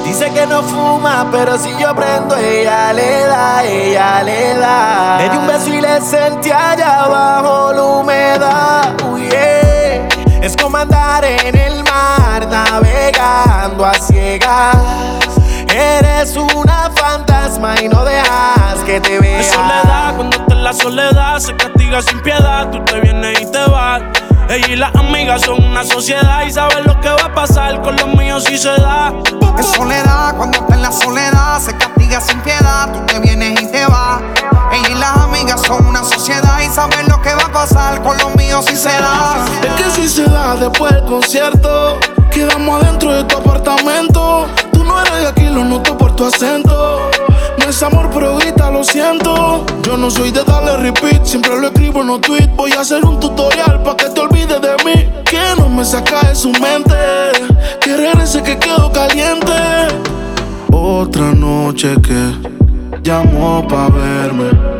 Dice que no fuma, pero si yo prendo, ella le da, ella le da. Le di un beso y le sentí allá abajo la humedad. Como andar en el mar, navegando a ciegas. Eres una fantasma y no dejas que te vea. Es soledad, cuando está en la soledad se castiga sin piedad. Tú te vienes y te vas. Ella y las amigas son una sociedad y saben lo que va a pasar con los míos si se da. Es soledad, cuando está en la soledad, si se da. Es que si se da después del concierto, quedamos adentro de tu apartamento. Tú no eres de aquí, lo noto por tu acento. No es amor, pero grita, lo siento. Yo no soy de darle repeat, siempre lo escribo en los tweets. Voy a hacer un tutorial para que te olvides de mí. Que no me saca de su mente. Que regrese que quedo caliente. Otra noche que llamó pa' verme.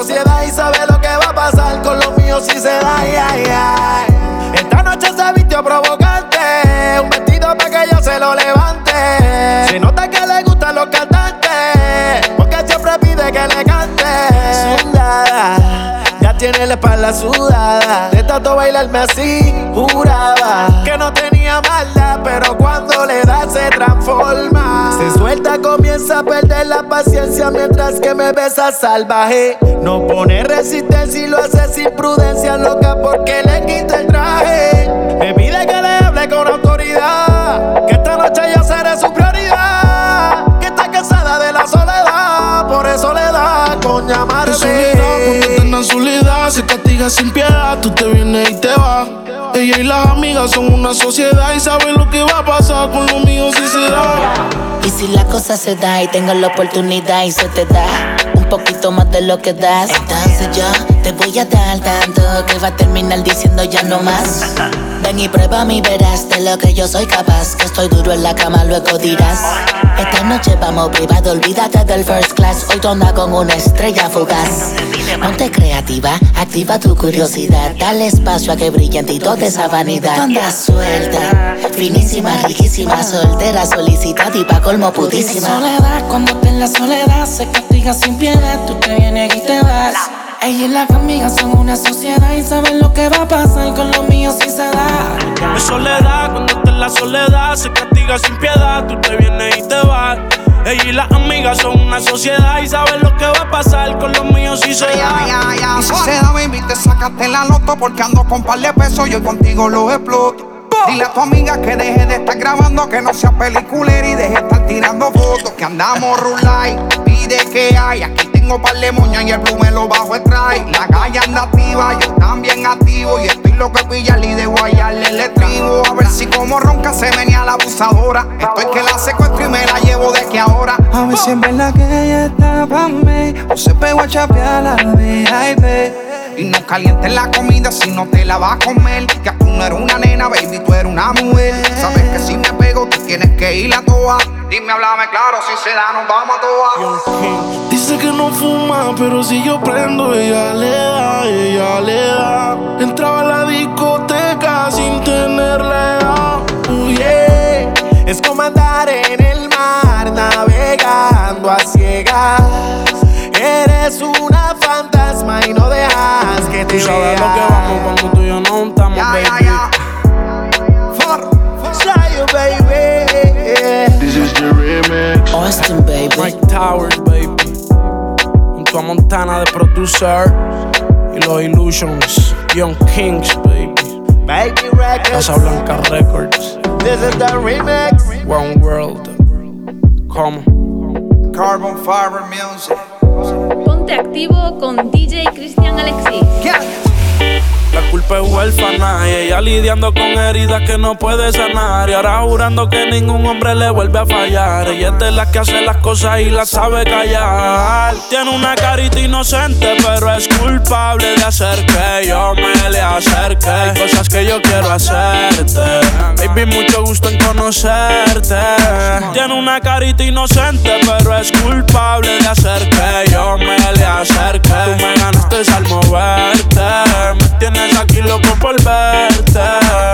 sociedad y sabe lo que va a pasar con los míos si se da. Ay, ay. Esta noche se vistió provocante, un vestido para que ella se lo levante. Se nota que le gustan los cantantes, porque siempre pide que le cante. Sudada, ya tiene la espalda sudada. De tanto bailarme así, juraba que no tenía maldad, pero cuando le da se transforma. Se suelta, comienza a perder la paciencia mientras que me besa salvaje. No pone resistencia y lo hace sin prudencia, loca porque le quita el traje. Me pide que le hable con autoridad, que esta noche yo seré su prioridad. Con llamarme. Cuando está en soledad se castiga sin piedad. Tú te vienes y te vas. Ella y las amigas son una sociedad y saben lo que va a pasar con los míos si se da. Y si la cosa se da y tengo la oportunidad y se te da un poquito más de lo que das, entonces yo te voy a dar tanto que va a terminar diciendo ya no más. Ven y prueba mi verás de lo que yo soy capaz, que estoy duro en la cama, luego dirás. Esta noche vamos privado, olvídate del first class. Hoy andas con una estrella fugaz. Ponte creativa, activa tu curiosidad. Dale espacio a que brille en ti toda esa vanidad. Tú andas suelta, finísima, riquísima, soltera, solicitada y pa' colmo pudísima. Soledad, cuando te en la soledad se castiga sin piedad. Tú te vienes y te vas. Ella y la amiga son una sociedad y saben lo que va a pasar con los míos si se da. Es soledad, cuando estás en la soledad se castiga sin piedad. Tú te vienes y te vas. Ella y las amigas son una sociedad y saben lo que va a pasar con los míos si se da. Y si se da, baby, te sacaste la loto porque ando con par de pesos. Yo contigo los exploto. Dile a tu amiga que deje de estar grabando, que no sea peliculera y deje de estar tirando fotos. Que andamos rulay, pide que hay. Aquí tengo par de y el blue me lo bajo extrae. La calle anda activa, yo también activo. Y estoy loco de pillarle y de guayarle el estribo. A ver si como ronca se venía la abusadora. Estoy que la secuestro y me la llevo de que ahora. A ver si es verdad que ella está pa' mí O se pegó a chapear la VIP Y no calientes la comida si no te la vas a comer. Que tú no eres una nena, baby, tú eres una mujer. Sabes que si me pego, tú tienes que ir a toa. Dime, háblame claro, si se da, nos vamos a toa. Dice que no fuma, pero si yo prendo, ella le da, ella le da. Entraba a la discoteca sin tenerla edad. Uh. Es como andar en el mar navegando a ciegas. Eres una fantasma y no dejas que te Tú sabes lo que vamos cuando tú y yo no estamos, baby. Chayo, baby. This is the remix. Austin, baby. Mike Towers, baby. Junto a Montana de producer. Y los Illusions. Young Kings, baby. Baby Records. Casa Blanca Records. This is the remix. One World. Como. Carbon Fiber Music. Ponte activo con DJ Cristian Alexis. La culpa es huérfana y ella lidiando con heridas que no puede sanar. Y ahora jurando que ningún hombre le vuelve a fallar. Ella es de las que hace las cosas y las sabe callar. Tiene una carita inocente, pero es culpable de hacer que yo me le acerque. Hay cosas que yo quiero hacerte. Baby, mucho gusto en conocerte. Tiene una carita inocente, pero es culpable de hacer que yo me le acerque. Tú me ganaste al moverte. Me tienes aquí loco por verte.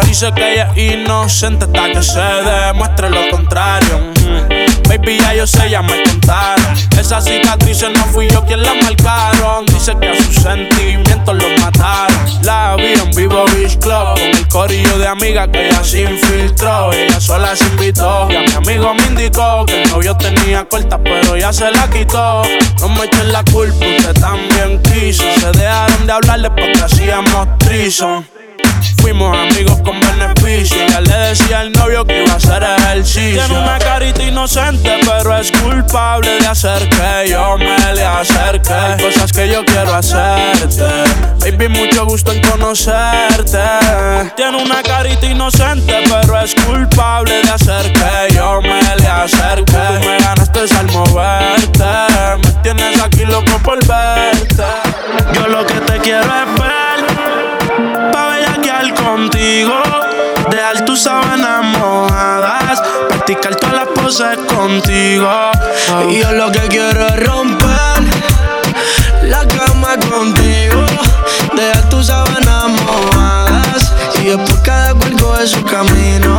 Dice que ella es inocente hasta que se demuestre lo contrario. Ujú. Baby, ya yo sé, ya me contaron. Esas cicatrices no fui yo quien las marcaron. Dice que a sus sentimientos los mataron. La vi en Vivo Beach Club con el corillo de amigas que ella se infiltró. Ella sola se invitó. Y a mi amigo me indicó que el novio tenía corta, pero ya se la quitó. No me echen la culpa, usted también quiso. Se dejaron de hablarle porque hacíamos trison. Fuimos amigos con beneficio. Ella le decía al novio que iba a hacer ejercicio. Tiene una carita inocente, pero es culpable de hacer que yo me le acerque. Hay cosas que yo quiero hacerte. Baby, mucho gusto en conocerte. Tiene una carita inocente, pero es culpable de hacer que yo me le acerque. Tú me ganaste al moverte. Me tienes aquí loco por verte. Yo lo que te quiero es ver pa' bellaquear contigo. Dejar tus sábanas mojadas, practicar todas las poses contigo. Y yo lo que quiero es romper la cama contigo. Dejar tus sábanas mojadas. Y después cada cual coge su camino.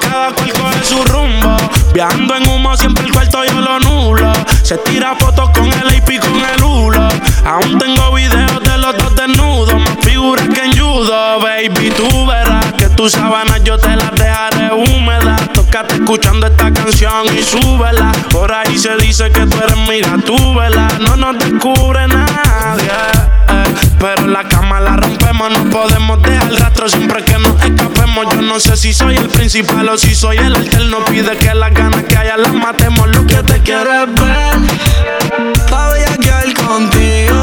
Cada cual coge su rumbo. Viajando en humo, siempre el cuarto yo lo nulo. Se tira fotos con el y con el hulo. Aún tengo videos de los dos desnudos. Más figuras que en judo, baby. Tú verás que tus sábanas yo te las dejaré húmedas. Tócate escuchando esta canción y súbela. Por ahí se dice que tú eres mira, tú vela. No nos descubre nadie. eh. Pero la cama la rompemos, no podemos dejar rastro siempre que nos escapemos. Yo no sé si soy el principal o si soy el alterno. Pide que las ganas que haya las matemos. Lo que te quiero es ver. Pa' bellaquear contigo.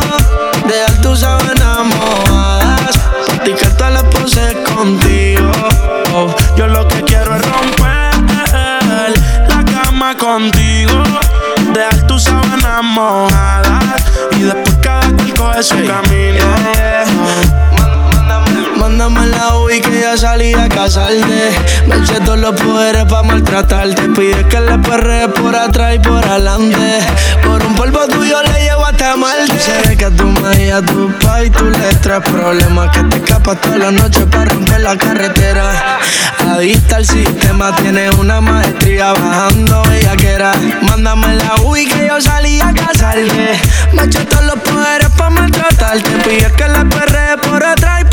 Dejar tus sábanas mojadas. Practicar todas las poses contigo. Oh, yo lo que quiero es romper la cama contigo. Dejar tus sábanas mojadas. Y después cada cual coge su camino. Mándame la UI que ya salí a casarte. Me eché todos los poderes pa' maltratarte. Pide que le perre por atrás y por adelante. Por un polvo tuyo le llevo hasta Marte. Sé que a tu madre y a tu pa' y tú le traes problemas. Que te escapas toda la noche para romper la carretera. Adicta al sistema, tiene una maestría bajando era Mándame la UI que yo salí a casarte. Me eché todos los poderes pa' maltratarte. Pide que le perre por atrás y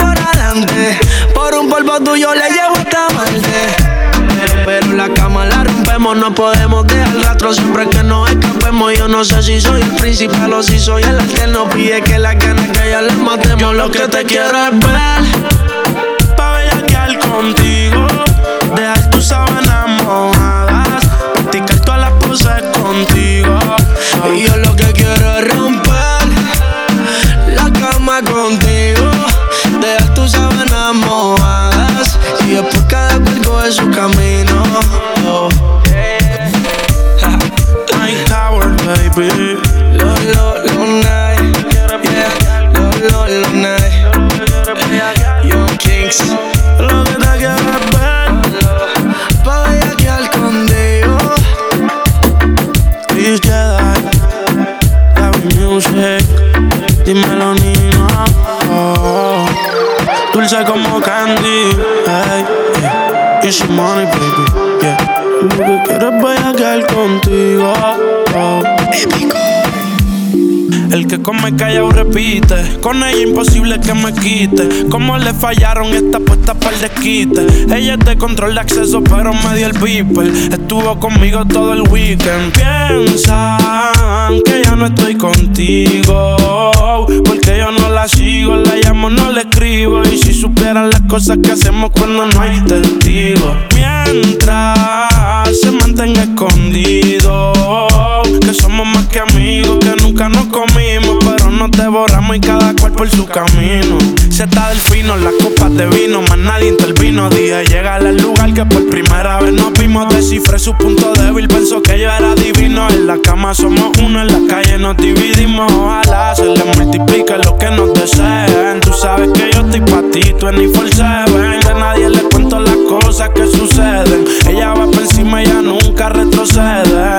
por un polvo tuyo le llevo hasta Marte. Pero la cama la rompemos, no podemos dejar rastro siempre que nos escapemos. Yo no sé si soy el principal o si soy el alterno. Pide que la gana que ya le matemos. Yo lo que te quiero es ver, pa' bellaquear contigo. Mojadas y después cada cual coge su camino. Oh. Baby. Come callado repite. Con ella imposible que me quite. Como le fallaron esta puesta para el desquite. Ella es de control de acceso, pero me dio el beeper. Estuvo conmigo todo el weekend. Piensan que ya no estoy contigo. Porque yo no la sigo, la llamo, no le escribo. Y si supieran las cosas que hacemos cuando no hay testigos. Mientras se mantenga escondido. Que somos más que amigos, que nunca nos comimos, pero nos devoramos y cada cual por su camino. Está del fino, las copas de vino, más nadie intervino. Dije, llega al lugar que por primera vez nos vimos. Descifré su punto débil, pensó que yo era divino. En la cama somos uno, en la calle nos dividimos. Ojalá se le multiplique lo que nos deseen. Tú sabes que yo estoy pa' ti, tú en ni ven. De nadie le cuento las cosas que suceden. Ella va por encima, ella nunca retrocede.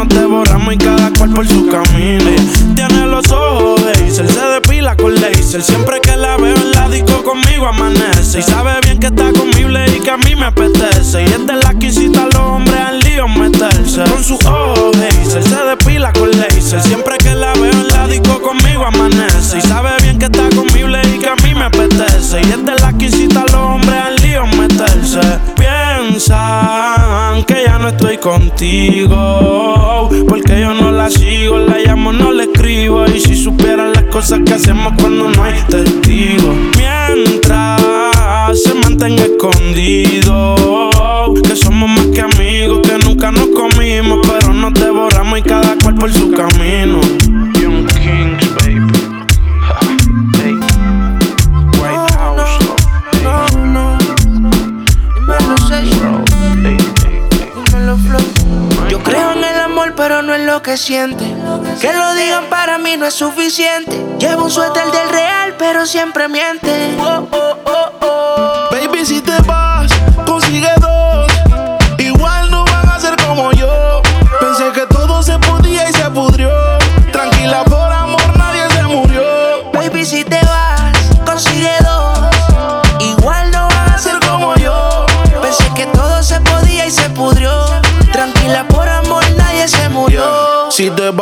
Nos devoramos y cada cual por su camino. Tiene los ojos de Hazel, se depila con laser. Siempre que la veo en la disco conmigo amanece. Y sabe bien que está conmigo y que a mí me apetece. Y es de la que incita a los hombres al lío meterse. Con sus ojos de Hazel, se depila con laser. Siempre que la veo en la disco conmigo amanece. Y sabe bien que está conmigo y que a mí me apetece. Y es de estoy contigo. Porque yo no la sigo, la llamo, no le escribo. Y si supieran las cosas que hacemos cuando no hay testigos. Mientras se mantenga escondido. Que somos más que amigos, que nunca nos comimos. Siente. Que lo digan para mí no es suficiente. Llevo un suéter del real, pero siempre miente. Oh, oh.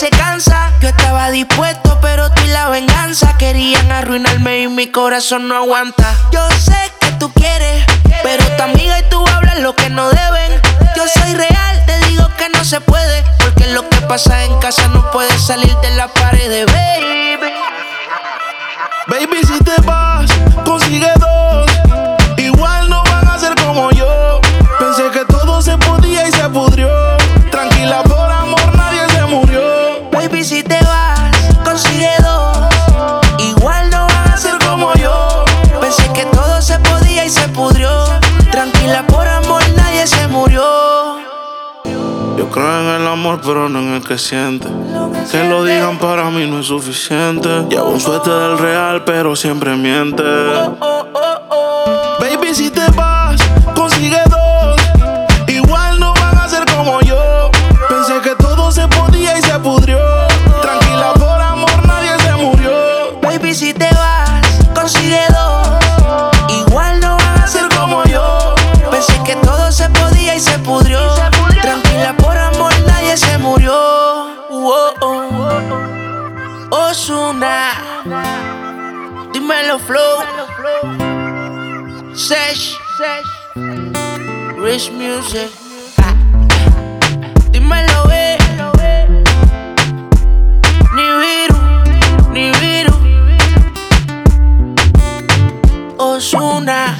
se cansa. Yo estaba dispuesto, pero tú y la venganza querían arruinarme y mi corazón no aguanta. Yo sé que tú quieres, pero tu amiga y tú hablan lo que no deben. Yo soy real, te digo que no se puede, porque lo que pasa en casa no puede salir de la pared, baby. Baby, si te vas, consigue dos. Creo en el amor, pero no en el que siente. Que lo digan para mí no es suficiente. Llevo un suerte del real, pero siempre miente. Baby, si te vas, consigue dos. Igual no van a ser como yo. Pensé que todo se podía y se pudrió. Tranquila, por amor nadie se murió. Baby, si te vas, consigue dos. Igual no van a ser como yo. Pensé que todo se podía y se pudrió. Dímelo flow. Sesh, Rich Music. Dímelo, eh. Ni viru, ni viru. Osuna.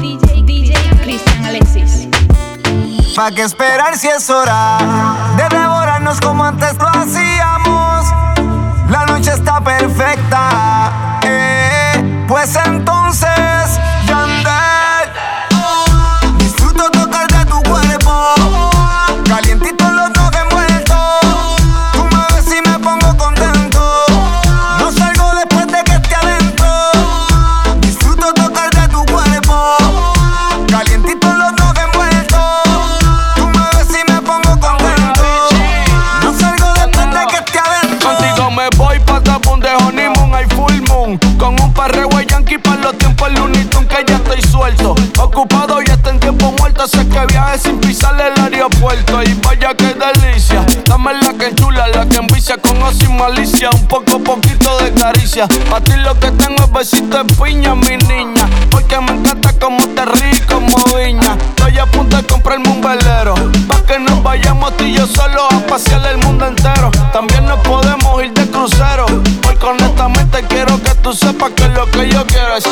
DJ, DJ Cristian Alexis. ¿Pa' qué esperar si es hora de como antes lo caricia Pa' ti lo que tengo es besito de piña, mi niña. Porque me encanta como te ríes como viña Estoy a punto de comprarme un velero. Pa' que nos vayamos tú y yo solo a pasear el mundo entero. También nos podemos ir de crucero. Porque honestamente quiero que tú sepas que lo que yo quiero. Es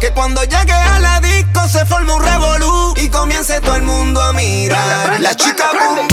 Que cuando llegue a la disco se forme un revolú y comience todo el mundo a mirar. La chica bombástica,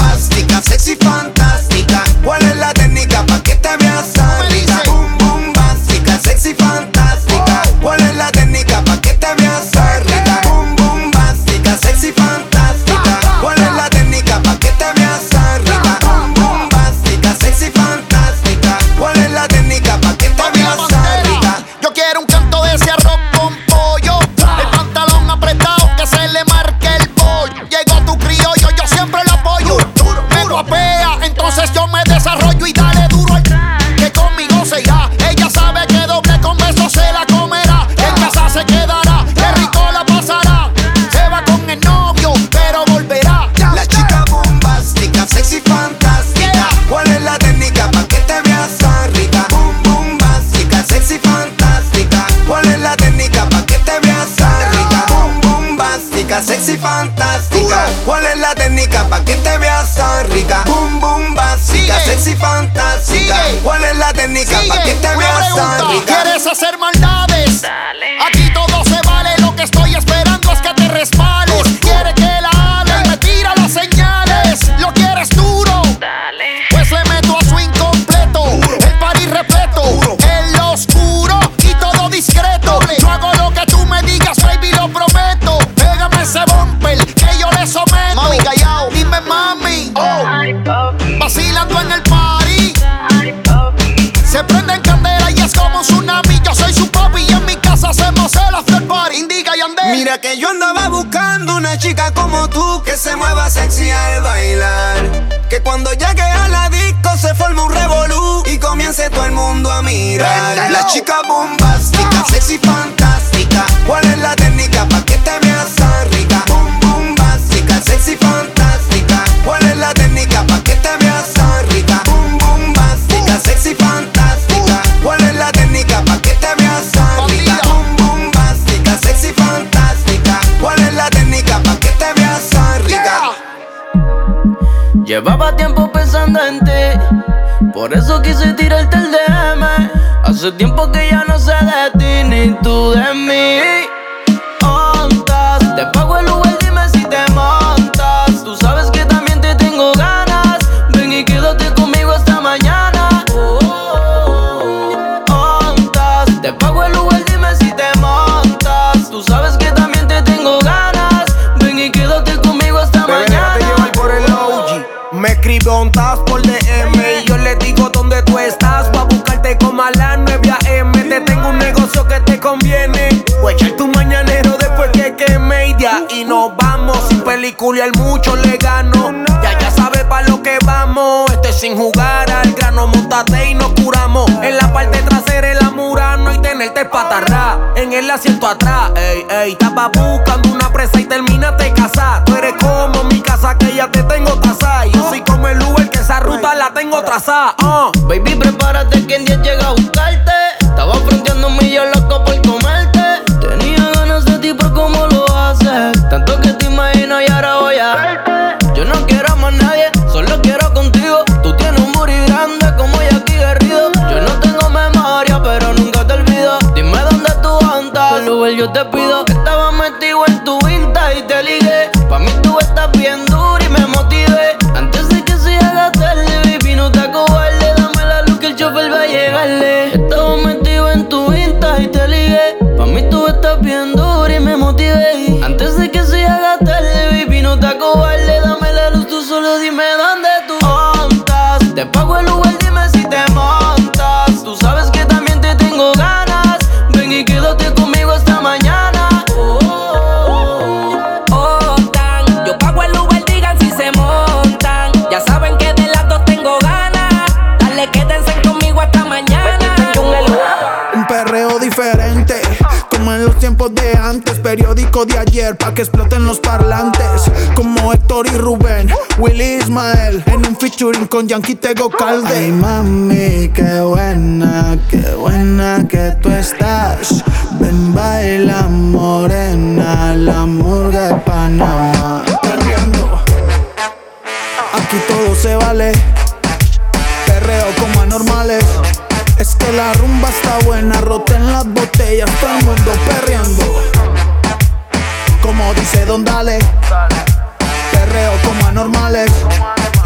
por eso quise tirarte el DM. Hace tiempo que ya no sé de ti ni tú de mí. Ondas, te pago el Uber, dime si te montas. Tú sabes que también te tengo ganas. Ven y quédate conmigo esta mañana. Ondas, te pago el Uber, dime si te montas. Tú sabes que también te tengo ganas. Ven y quédate conmigo esta Bebé, mañana. llevar por el OG. Me escribe un tas por DM Como a las 9 a.m. Te tengo un negocio que te conviene. Voy a echar tu mañanero después que queme y nos vamos. Sin peliculear mucho le gano. Ya ya sabe pa' lo que vamos. Este sin jugar al grano, montate y nos curamos. En la parte trasera el amurano y tenerte patarra. En el asiento atrás, ey, ey. Estaba buscando una presa y terminaste casada. Tú eres como mi casa que ya te tengo tasada. Yo soy como el Uber que esa ruta la tengo trazada. uh. Baby, prepárate que en 10 llega a buscarte. Estaba fronteando un millón loco por comerte. Tenía ganas de ti por cómo lo haces. Tanto que te imagino y ahora voy Uber yo te pido. Estaba metido en tu Periódico de ayer, pa' que exploten los parlantes. Como Héctor y Rubén, Willy Ismael. En un featuring con Yankee Tego Calde. Ay, mami, qué buena, qué buena que tú estás. Ven, baila morena, la murga de Panamá. Perreando. Aquí todo se vale. Perreo como anormales. Es que la rumba está buena, roten las botellas, todo el mundo perreando. Como dice Don Dale, perreo como anormales.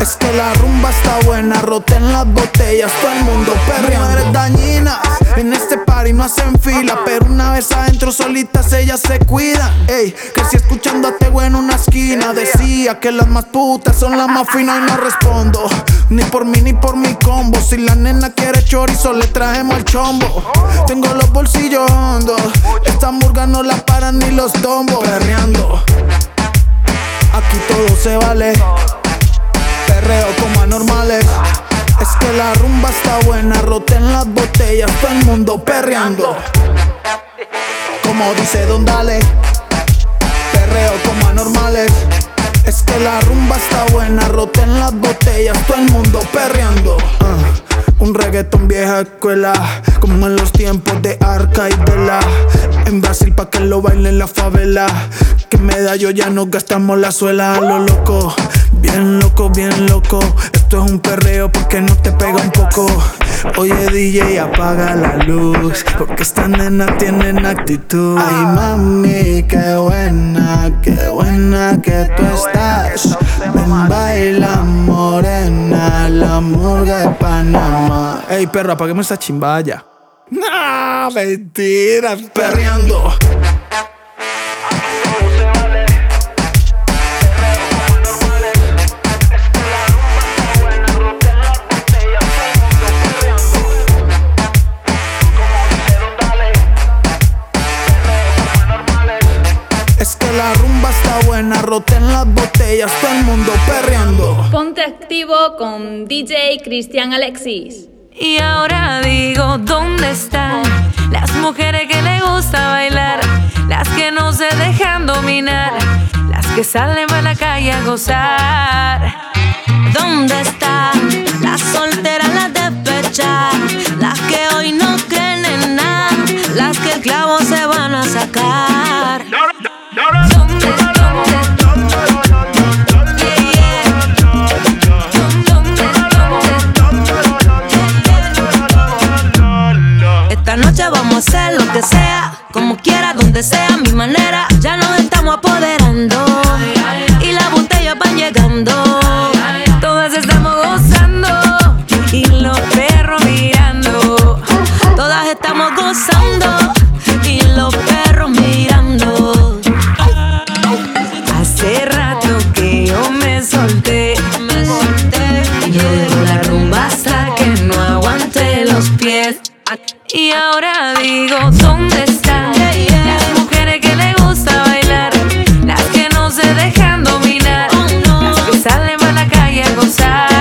Es que la rumba está buena, roten las botellas, todo el mundo perreando. eres dañina, en este party no hacen fila, pero una vez adentro solitas ellas se cuidan. Ey, crecí escuchando a Tego en una esquina, decía que las más putas son las más finas y no respondo. Ni por mí ni por mi combo, si la nena quiere chorizo le trajemos el chombo. Tengo los bolsillos hondos, esta murga no la paran ni los tombos. Perreando, aquí todo se vale como anormales. Es que la rumba está buena, roten las botellas, todo el mundo perreando. Como dice Don Dale, perreo como anormales. Es que la rumba está buena, roten las botellas, todo el mundo perreando. Ah, un reggaetón vieja escuela, como en los tiempos de Arca y de la. En Brasil pa' que lo bailen la favela. Que medallo ya no gastamos la suela lo loco. Bien loco, bien loco. Esto es un perreo porque no te pega un poco. Oye DJ, apaga la luz. Porque estas nenas tienen actitud. Ay mami, qué buena, qué buena que tú estás. Ven, baila morena, la murga de Panamá. Ey perra, apaguemos esta chimbaya. Nah, mentira, perreando. Roten las botellas, todo el mundo perreando. Ponte activo con DJ Cristian Alexis. Y ahora digo, ¿dónde están las mujeres que le gusta bailar? Las que no se dejan dominar, las que salen a la calle a gozar. ¿Dónde están las solteras, las despechas? Las que hoy no creen en nada, las que el clavo se van a sacar. ¿Dónde, hacer lo que sea, como quiera, donde sea, mi manera. Ya nos estamos apoderando Y ahora digo, ¿dónde están las mujeres que le gusta bailar? Las que no se dejan dominar. Las que salen a la calle a gozar.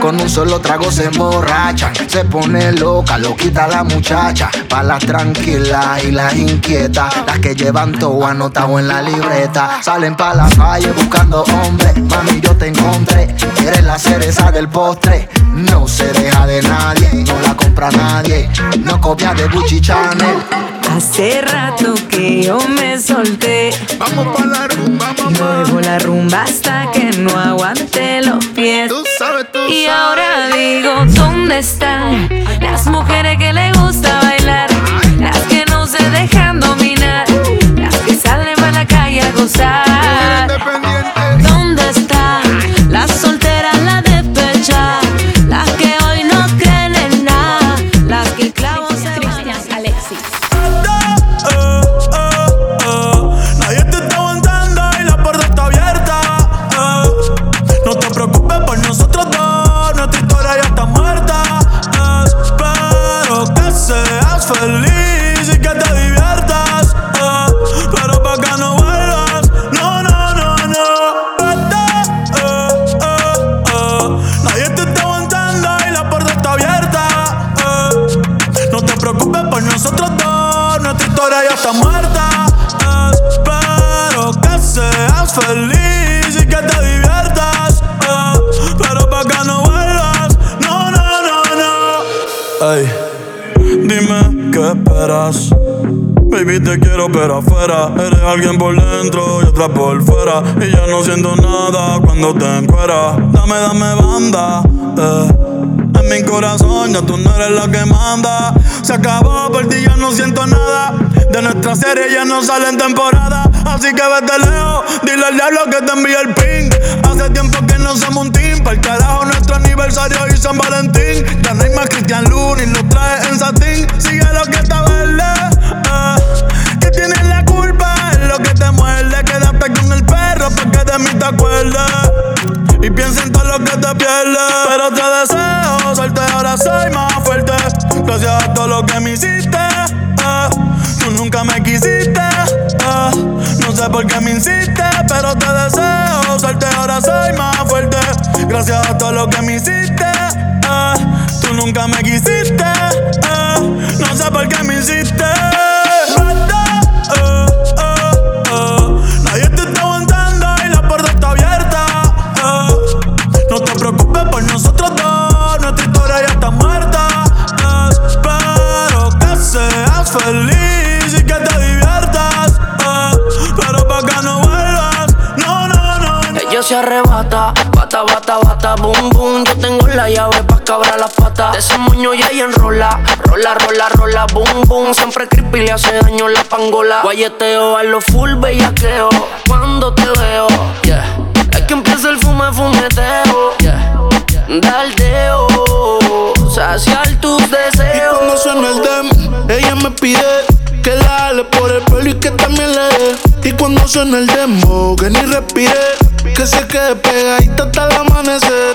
Con un solo trago se emborrachan. Se pone loca, lo quita la muchacha. Pa' las tranquilas y las inquietas. Las que llevan todo anotado en la libreta. Salen pa' la calle buscando hombres. Mami, yo te encontré. Eres la cereza del postre. No se deja de nadie, no la compra nadie. No copia de Gucci Chanel. Hace rato que yo me solté. Vamos pa' la rumba, Yo dejo la rumba hasta que no aguante los pies. Tú sabes, tú Y sabes. ahora digo, ¿dónde están las mujeres que le gusta bailar? Las que no se dejan dominar. Las que salen a la calle a gozar. Baby, te quiero pero afuera Eres alguien por dentro y otra por fuera Y ya no siento nada cuando te encueras Dame, dame banda, eh mi corazón, ya tú no eres la que manda. Se acabó, por ti ya no siento nada. De nuestra serie ya no sale en temporada. Así que vete lejos, dile al diablo que te envíe el ping. Hace tiempo que no somos un team. Para el carajo, nuestro aniversario y San Valentín. Ya no hay más Cristian Luna lo trae en satín. Sigue lo que está verde. ah. que tienes la culpa, es lo que te muerde. Quédate con el perro para que de mí te acuerdes. Y piensa en todo lo que te pierdes. Pero te deseo suerte, ahora soy más fuerte. Gracias a todo lo que me hiciste. eh. Tú nunca me quisiste. eh. No sé por qué me insiste, pero te deseo suerte, ahora soy más fuerte. Gracias a todo lo que me hiciste. eh. Tú nunca me quisiste. Por qué me insiste. Eh, eh, eh. Nadie te está aguantando y la puerta está abierta. No te preocupes por nosotros dos, nuestra historia ya está muerta. Espero que seas feliz y que te diviertas. Pero pa' que no vuelvas, no, no, no. no. Ella se arrebata, bata, bata, boom, boom. Yo tengo la llave pa' cabrar las patas. De ese moño ya ella enrola, rola, rola, rola, boom, boom. Siempre creepy le hace daño la pangola. Guayeteo a lo full bellaqueo. Cuando te veo, yeah. Es que empieza el fume, fumeteo, yeah. Daldeo, saciar tus Y deseos. cuando suena el dem, ella me pide que la jale por el pelo y que también le. Y cuando suena el demo, que ni respire, que se quede pegadita hasta el amanecer.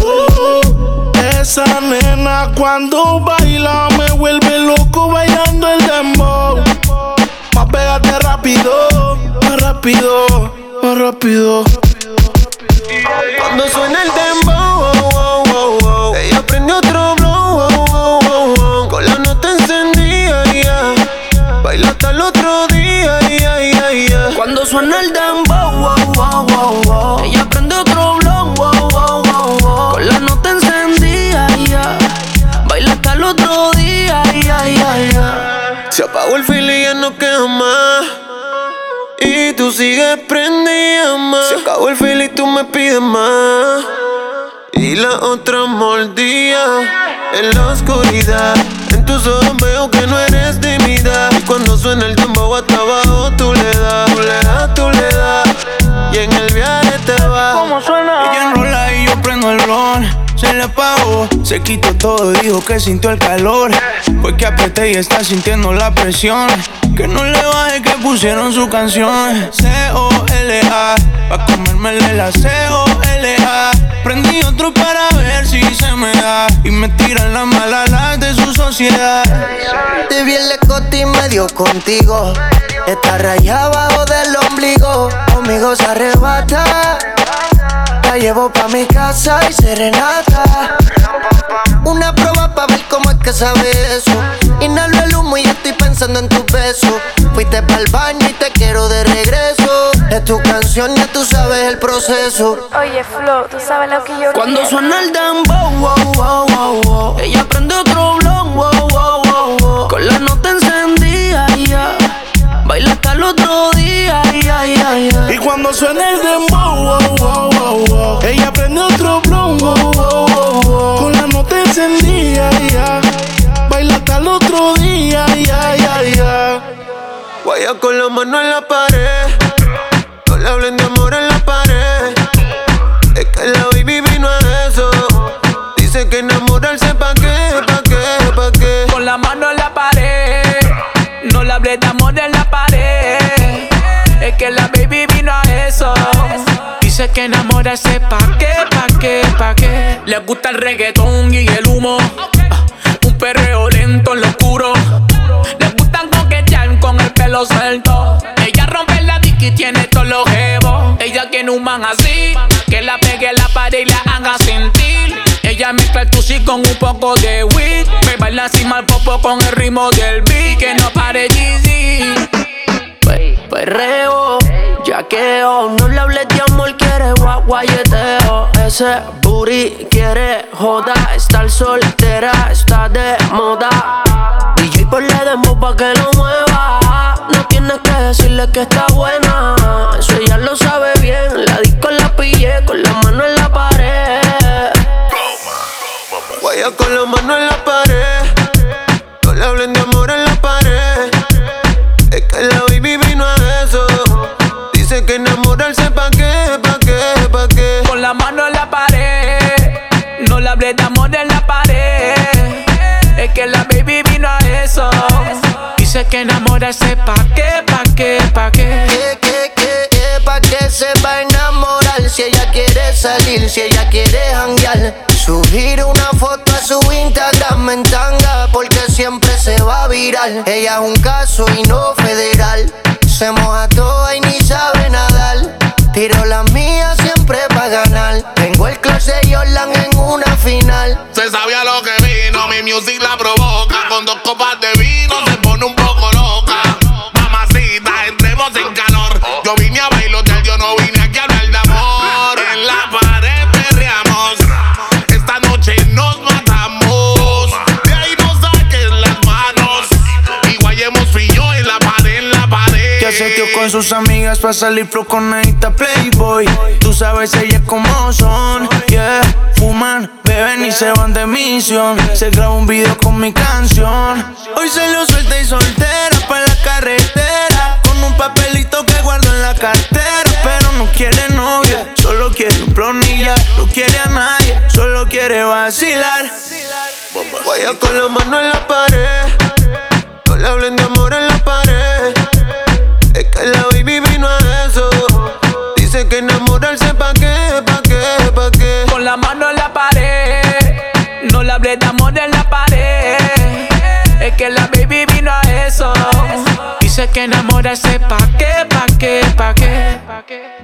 Uh, esa nena cuando baila me vuelve loco bailando el dembow. Más pégate rápido, más rápido, más rápido. Cuando suena el dembow, suena el dembow, wow, wow, wow, wow. Ella prende otro blon, wow, wow, wow, wow. Con la nota encendida, ya. Baila hasta el otro día, ya, ya. Se apagó el fil y ya no queda más. Y tú sigues prendida más. Se acabó el fil y tú me pides más. Y la otra mordía en la oscuridad. En tus ojos veo que no eres. Y cuando suena el tambor hasta abajo, tú le das, tú le das, tú le das. Y en el viaje te vas. ¿Cómo suena? Ella enrola y yo prendo el blon. Se le apagó, se quitó todo, dijo que sintió el calor. Fue que apreté y está sintiendo la presión. Que no le baje que pusieron su canción. C-O-L-A, pa' comérmele la C-O-L-A. Prendí otro para ver si se me da. Y me tiran la mala las de su sociedad. Te vi en la y me dio contigo. Está rayada abajo del ombligo. Conmigo se arrebata. La llevo pa' mi casa y serenata. Una prueba pa' ver cómo es que sabe eso. Inhalo el humo y estoy pensando en tus besos. Fuiste pa'l baño y te quiero de regreso. Es tu canción, ya tú sabes el proceso. Oye, Flo, tú sabes lo que yo Cuando quiero. suena el dembow, wow, wow, wow, wow. Ella prende otro blon, wow, wow, wow, wow. Con la nota encendida, ya. Baila hasta el otro día, ya, ya, ya. Y cuando suena el dembow, wow, wow, wow, wow. Ella prende otro blon, wow, wow, wow, wow. Con la nota encendida, ya. Baila hasta el otro día, ya, ya, ya. Guaya con la mano en la pared. No le hablen de amor en la No le hablé de amor en la pared. Es que la baby vino a eso. Dice que enamorarse pa' qué, pa' qué, pa' qué. Le gusta el reggaetón y el humo. Un perreo lento en lo oscuro. Le gustan coquetear con el pelo suelto. Ella rompe la y tiene todos los jebos. Ella tiene un man así. Que la pegue en la pared y la haga sentir. Ella mezcla el con un poco de weed. Me baila encima el popo con el ritmo del beat. Que no pare Jeezy. Perreo, yaqueo, no le hables de amor, quiere guayeteo. Ese booty quiere joda, estar soltera, está de moda. DJ por le demo pa' que lo mueva. No tienes que decirle que está buena, eso ella lo sabe bien. La disco la pillé con la mano en la pared. Con la mano en la pared. No le hablen de amor en la pared. Es que la baby vino a eso. Dice que enamorarse pa' qué, pa' qué, pa' qué. Con la mano en la pared. No le hablé de amor en la pared. Es que la baby vino a eso. Dice que enamorarse pa' qué, pa' qué, pa' qué. ¿Qué, qué, qué, qué? ¿Pa' qué se va? Si ella quiere salir, si ella quiere janguear. Subir una foto a su Instagram en tanga porque siempre se va a viral. Ella es un caso y no federal. Se moja toda y ni sabe nadar. Tiro la mía siempre pa' ganar. Tengo el closet Jordan en una final. Se sabía lo que vino, mi music la provoca. Con dos copas de vino se con sus amigas para salir flow con esta Playboy. Tú sabes ellas como son, yeah. Fuman, beben y se van de misión. Se graba un video con mi canción. Hoy se lo suelta y soltera pa' la carretera. Con un papelito que guardo en la cartera. Pero no quiere novia, solo quiere un plonilla. No quiere a nadie, solo quiere vacilar. Vaya con la mano en la pared. No le hablen de amor en la pared. Que la baby vino a eso. Dice que enamorarse pa' qué, pa' qué, pa' qué. Con la mano en la pared. No le hablé de en la pared. Es que la baby vino a eso. Dice que enamorarse pa' qué, pa' qué, pa' qué.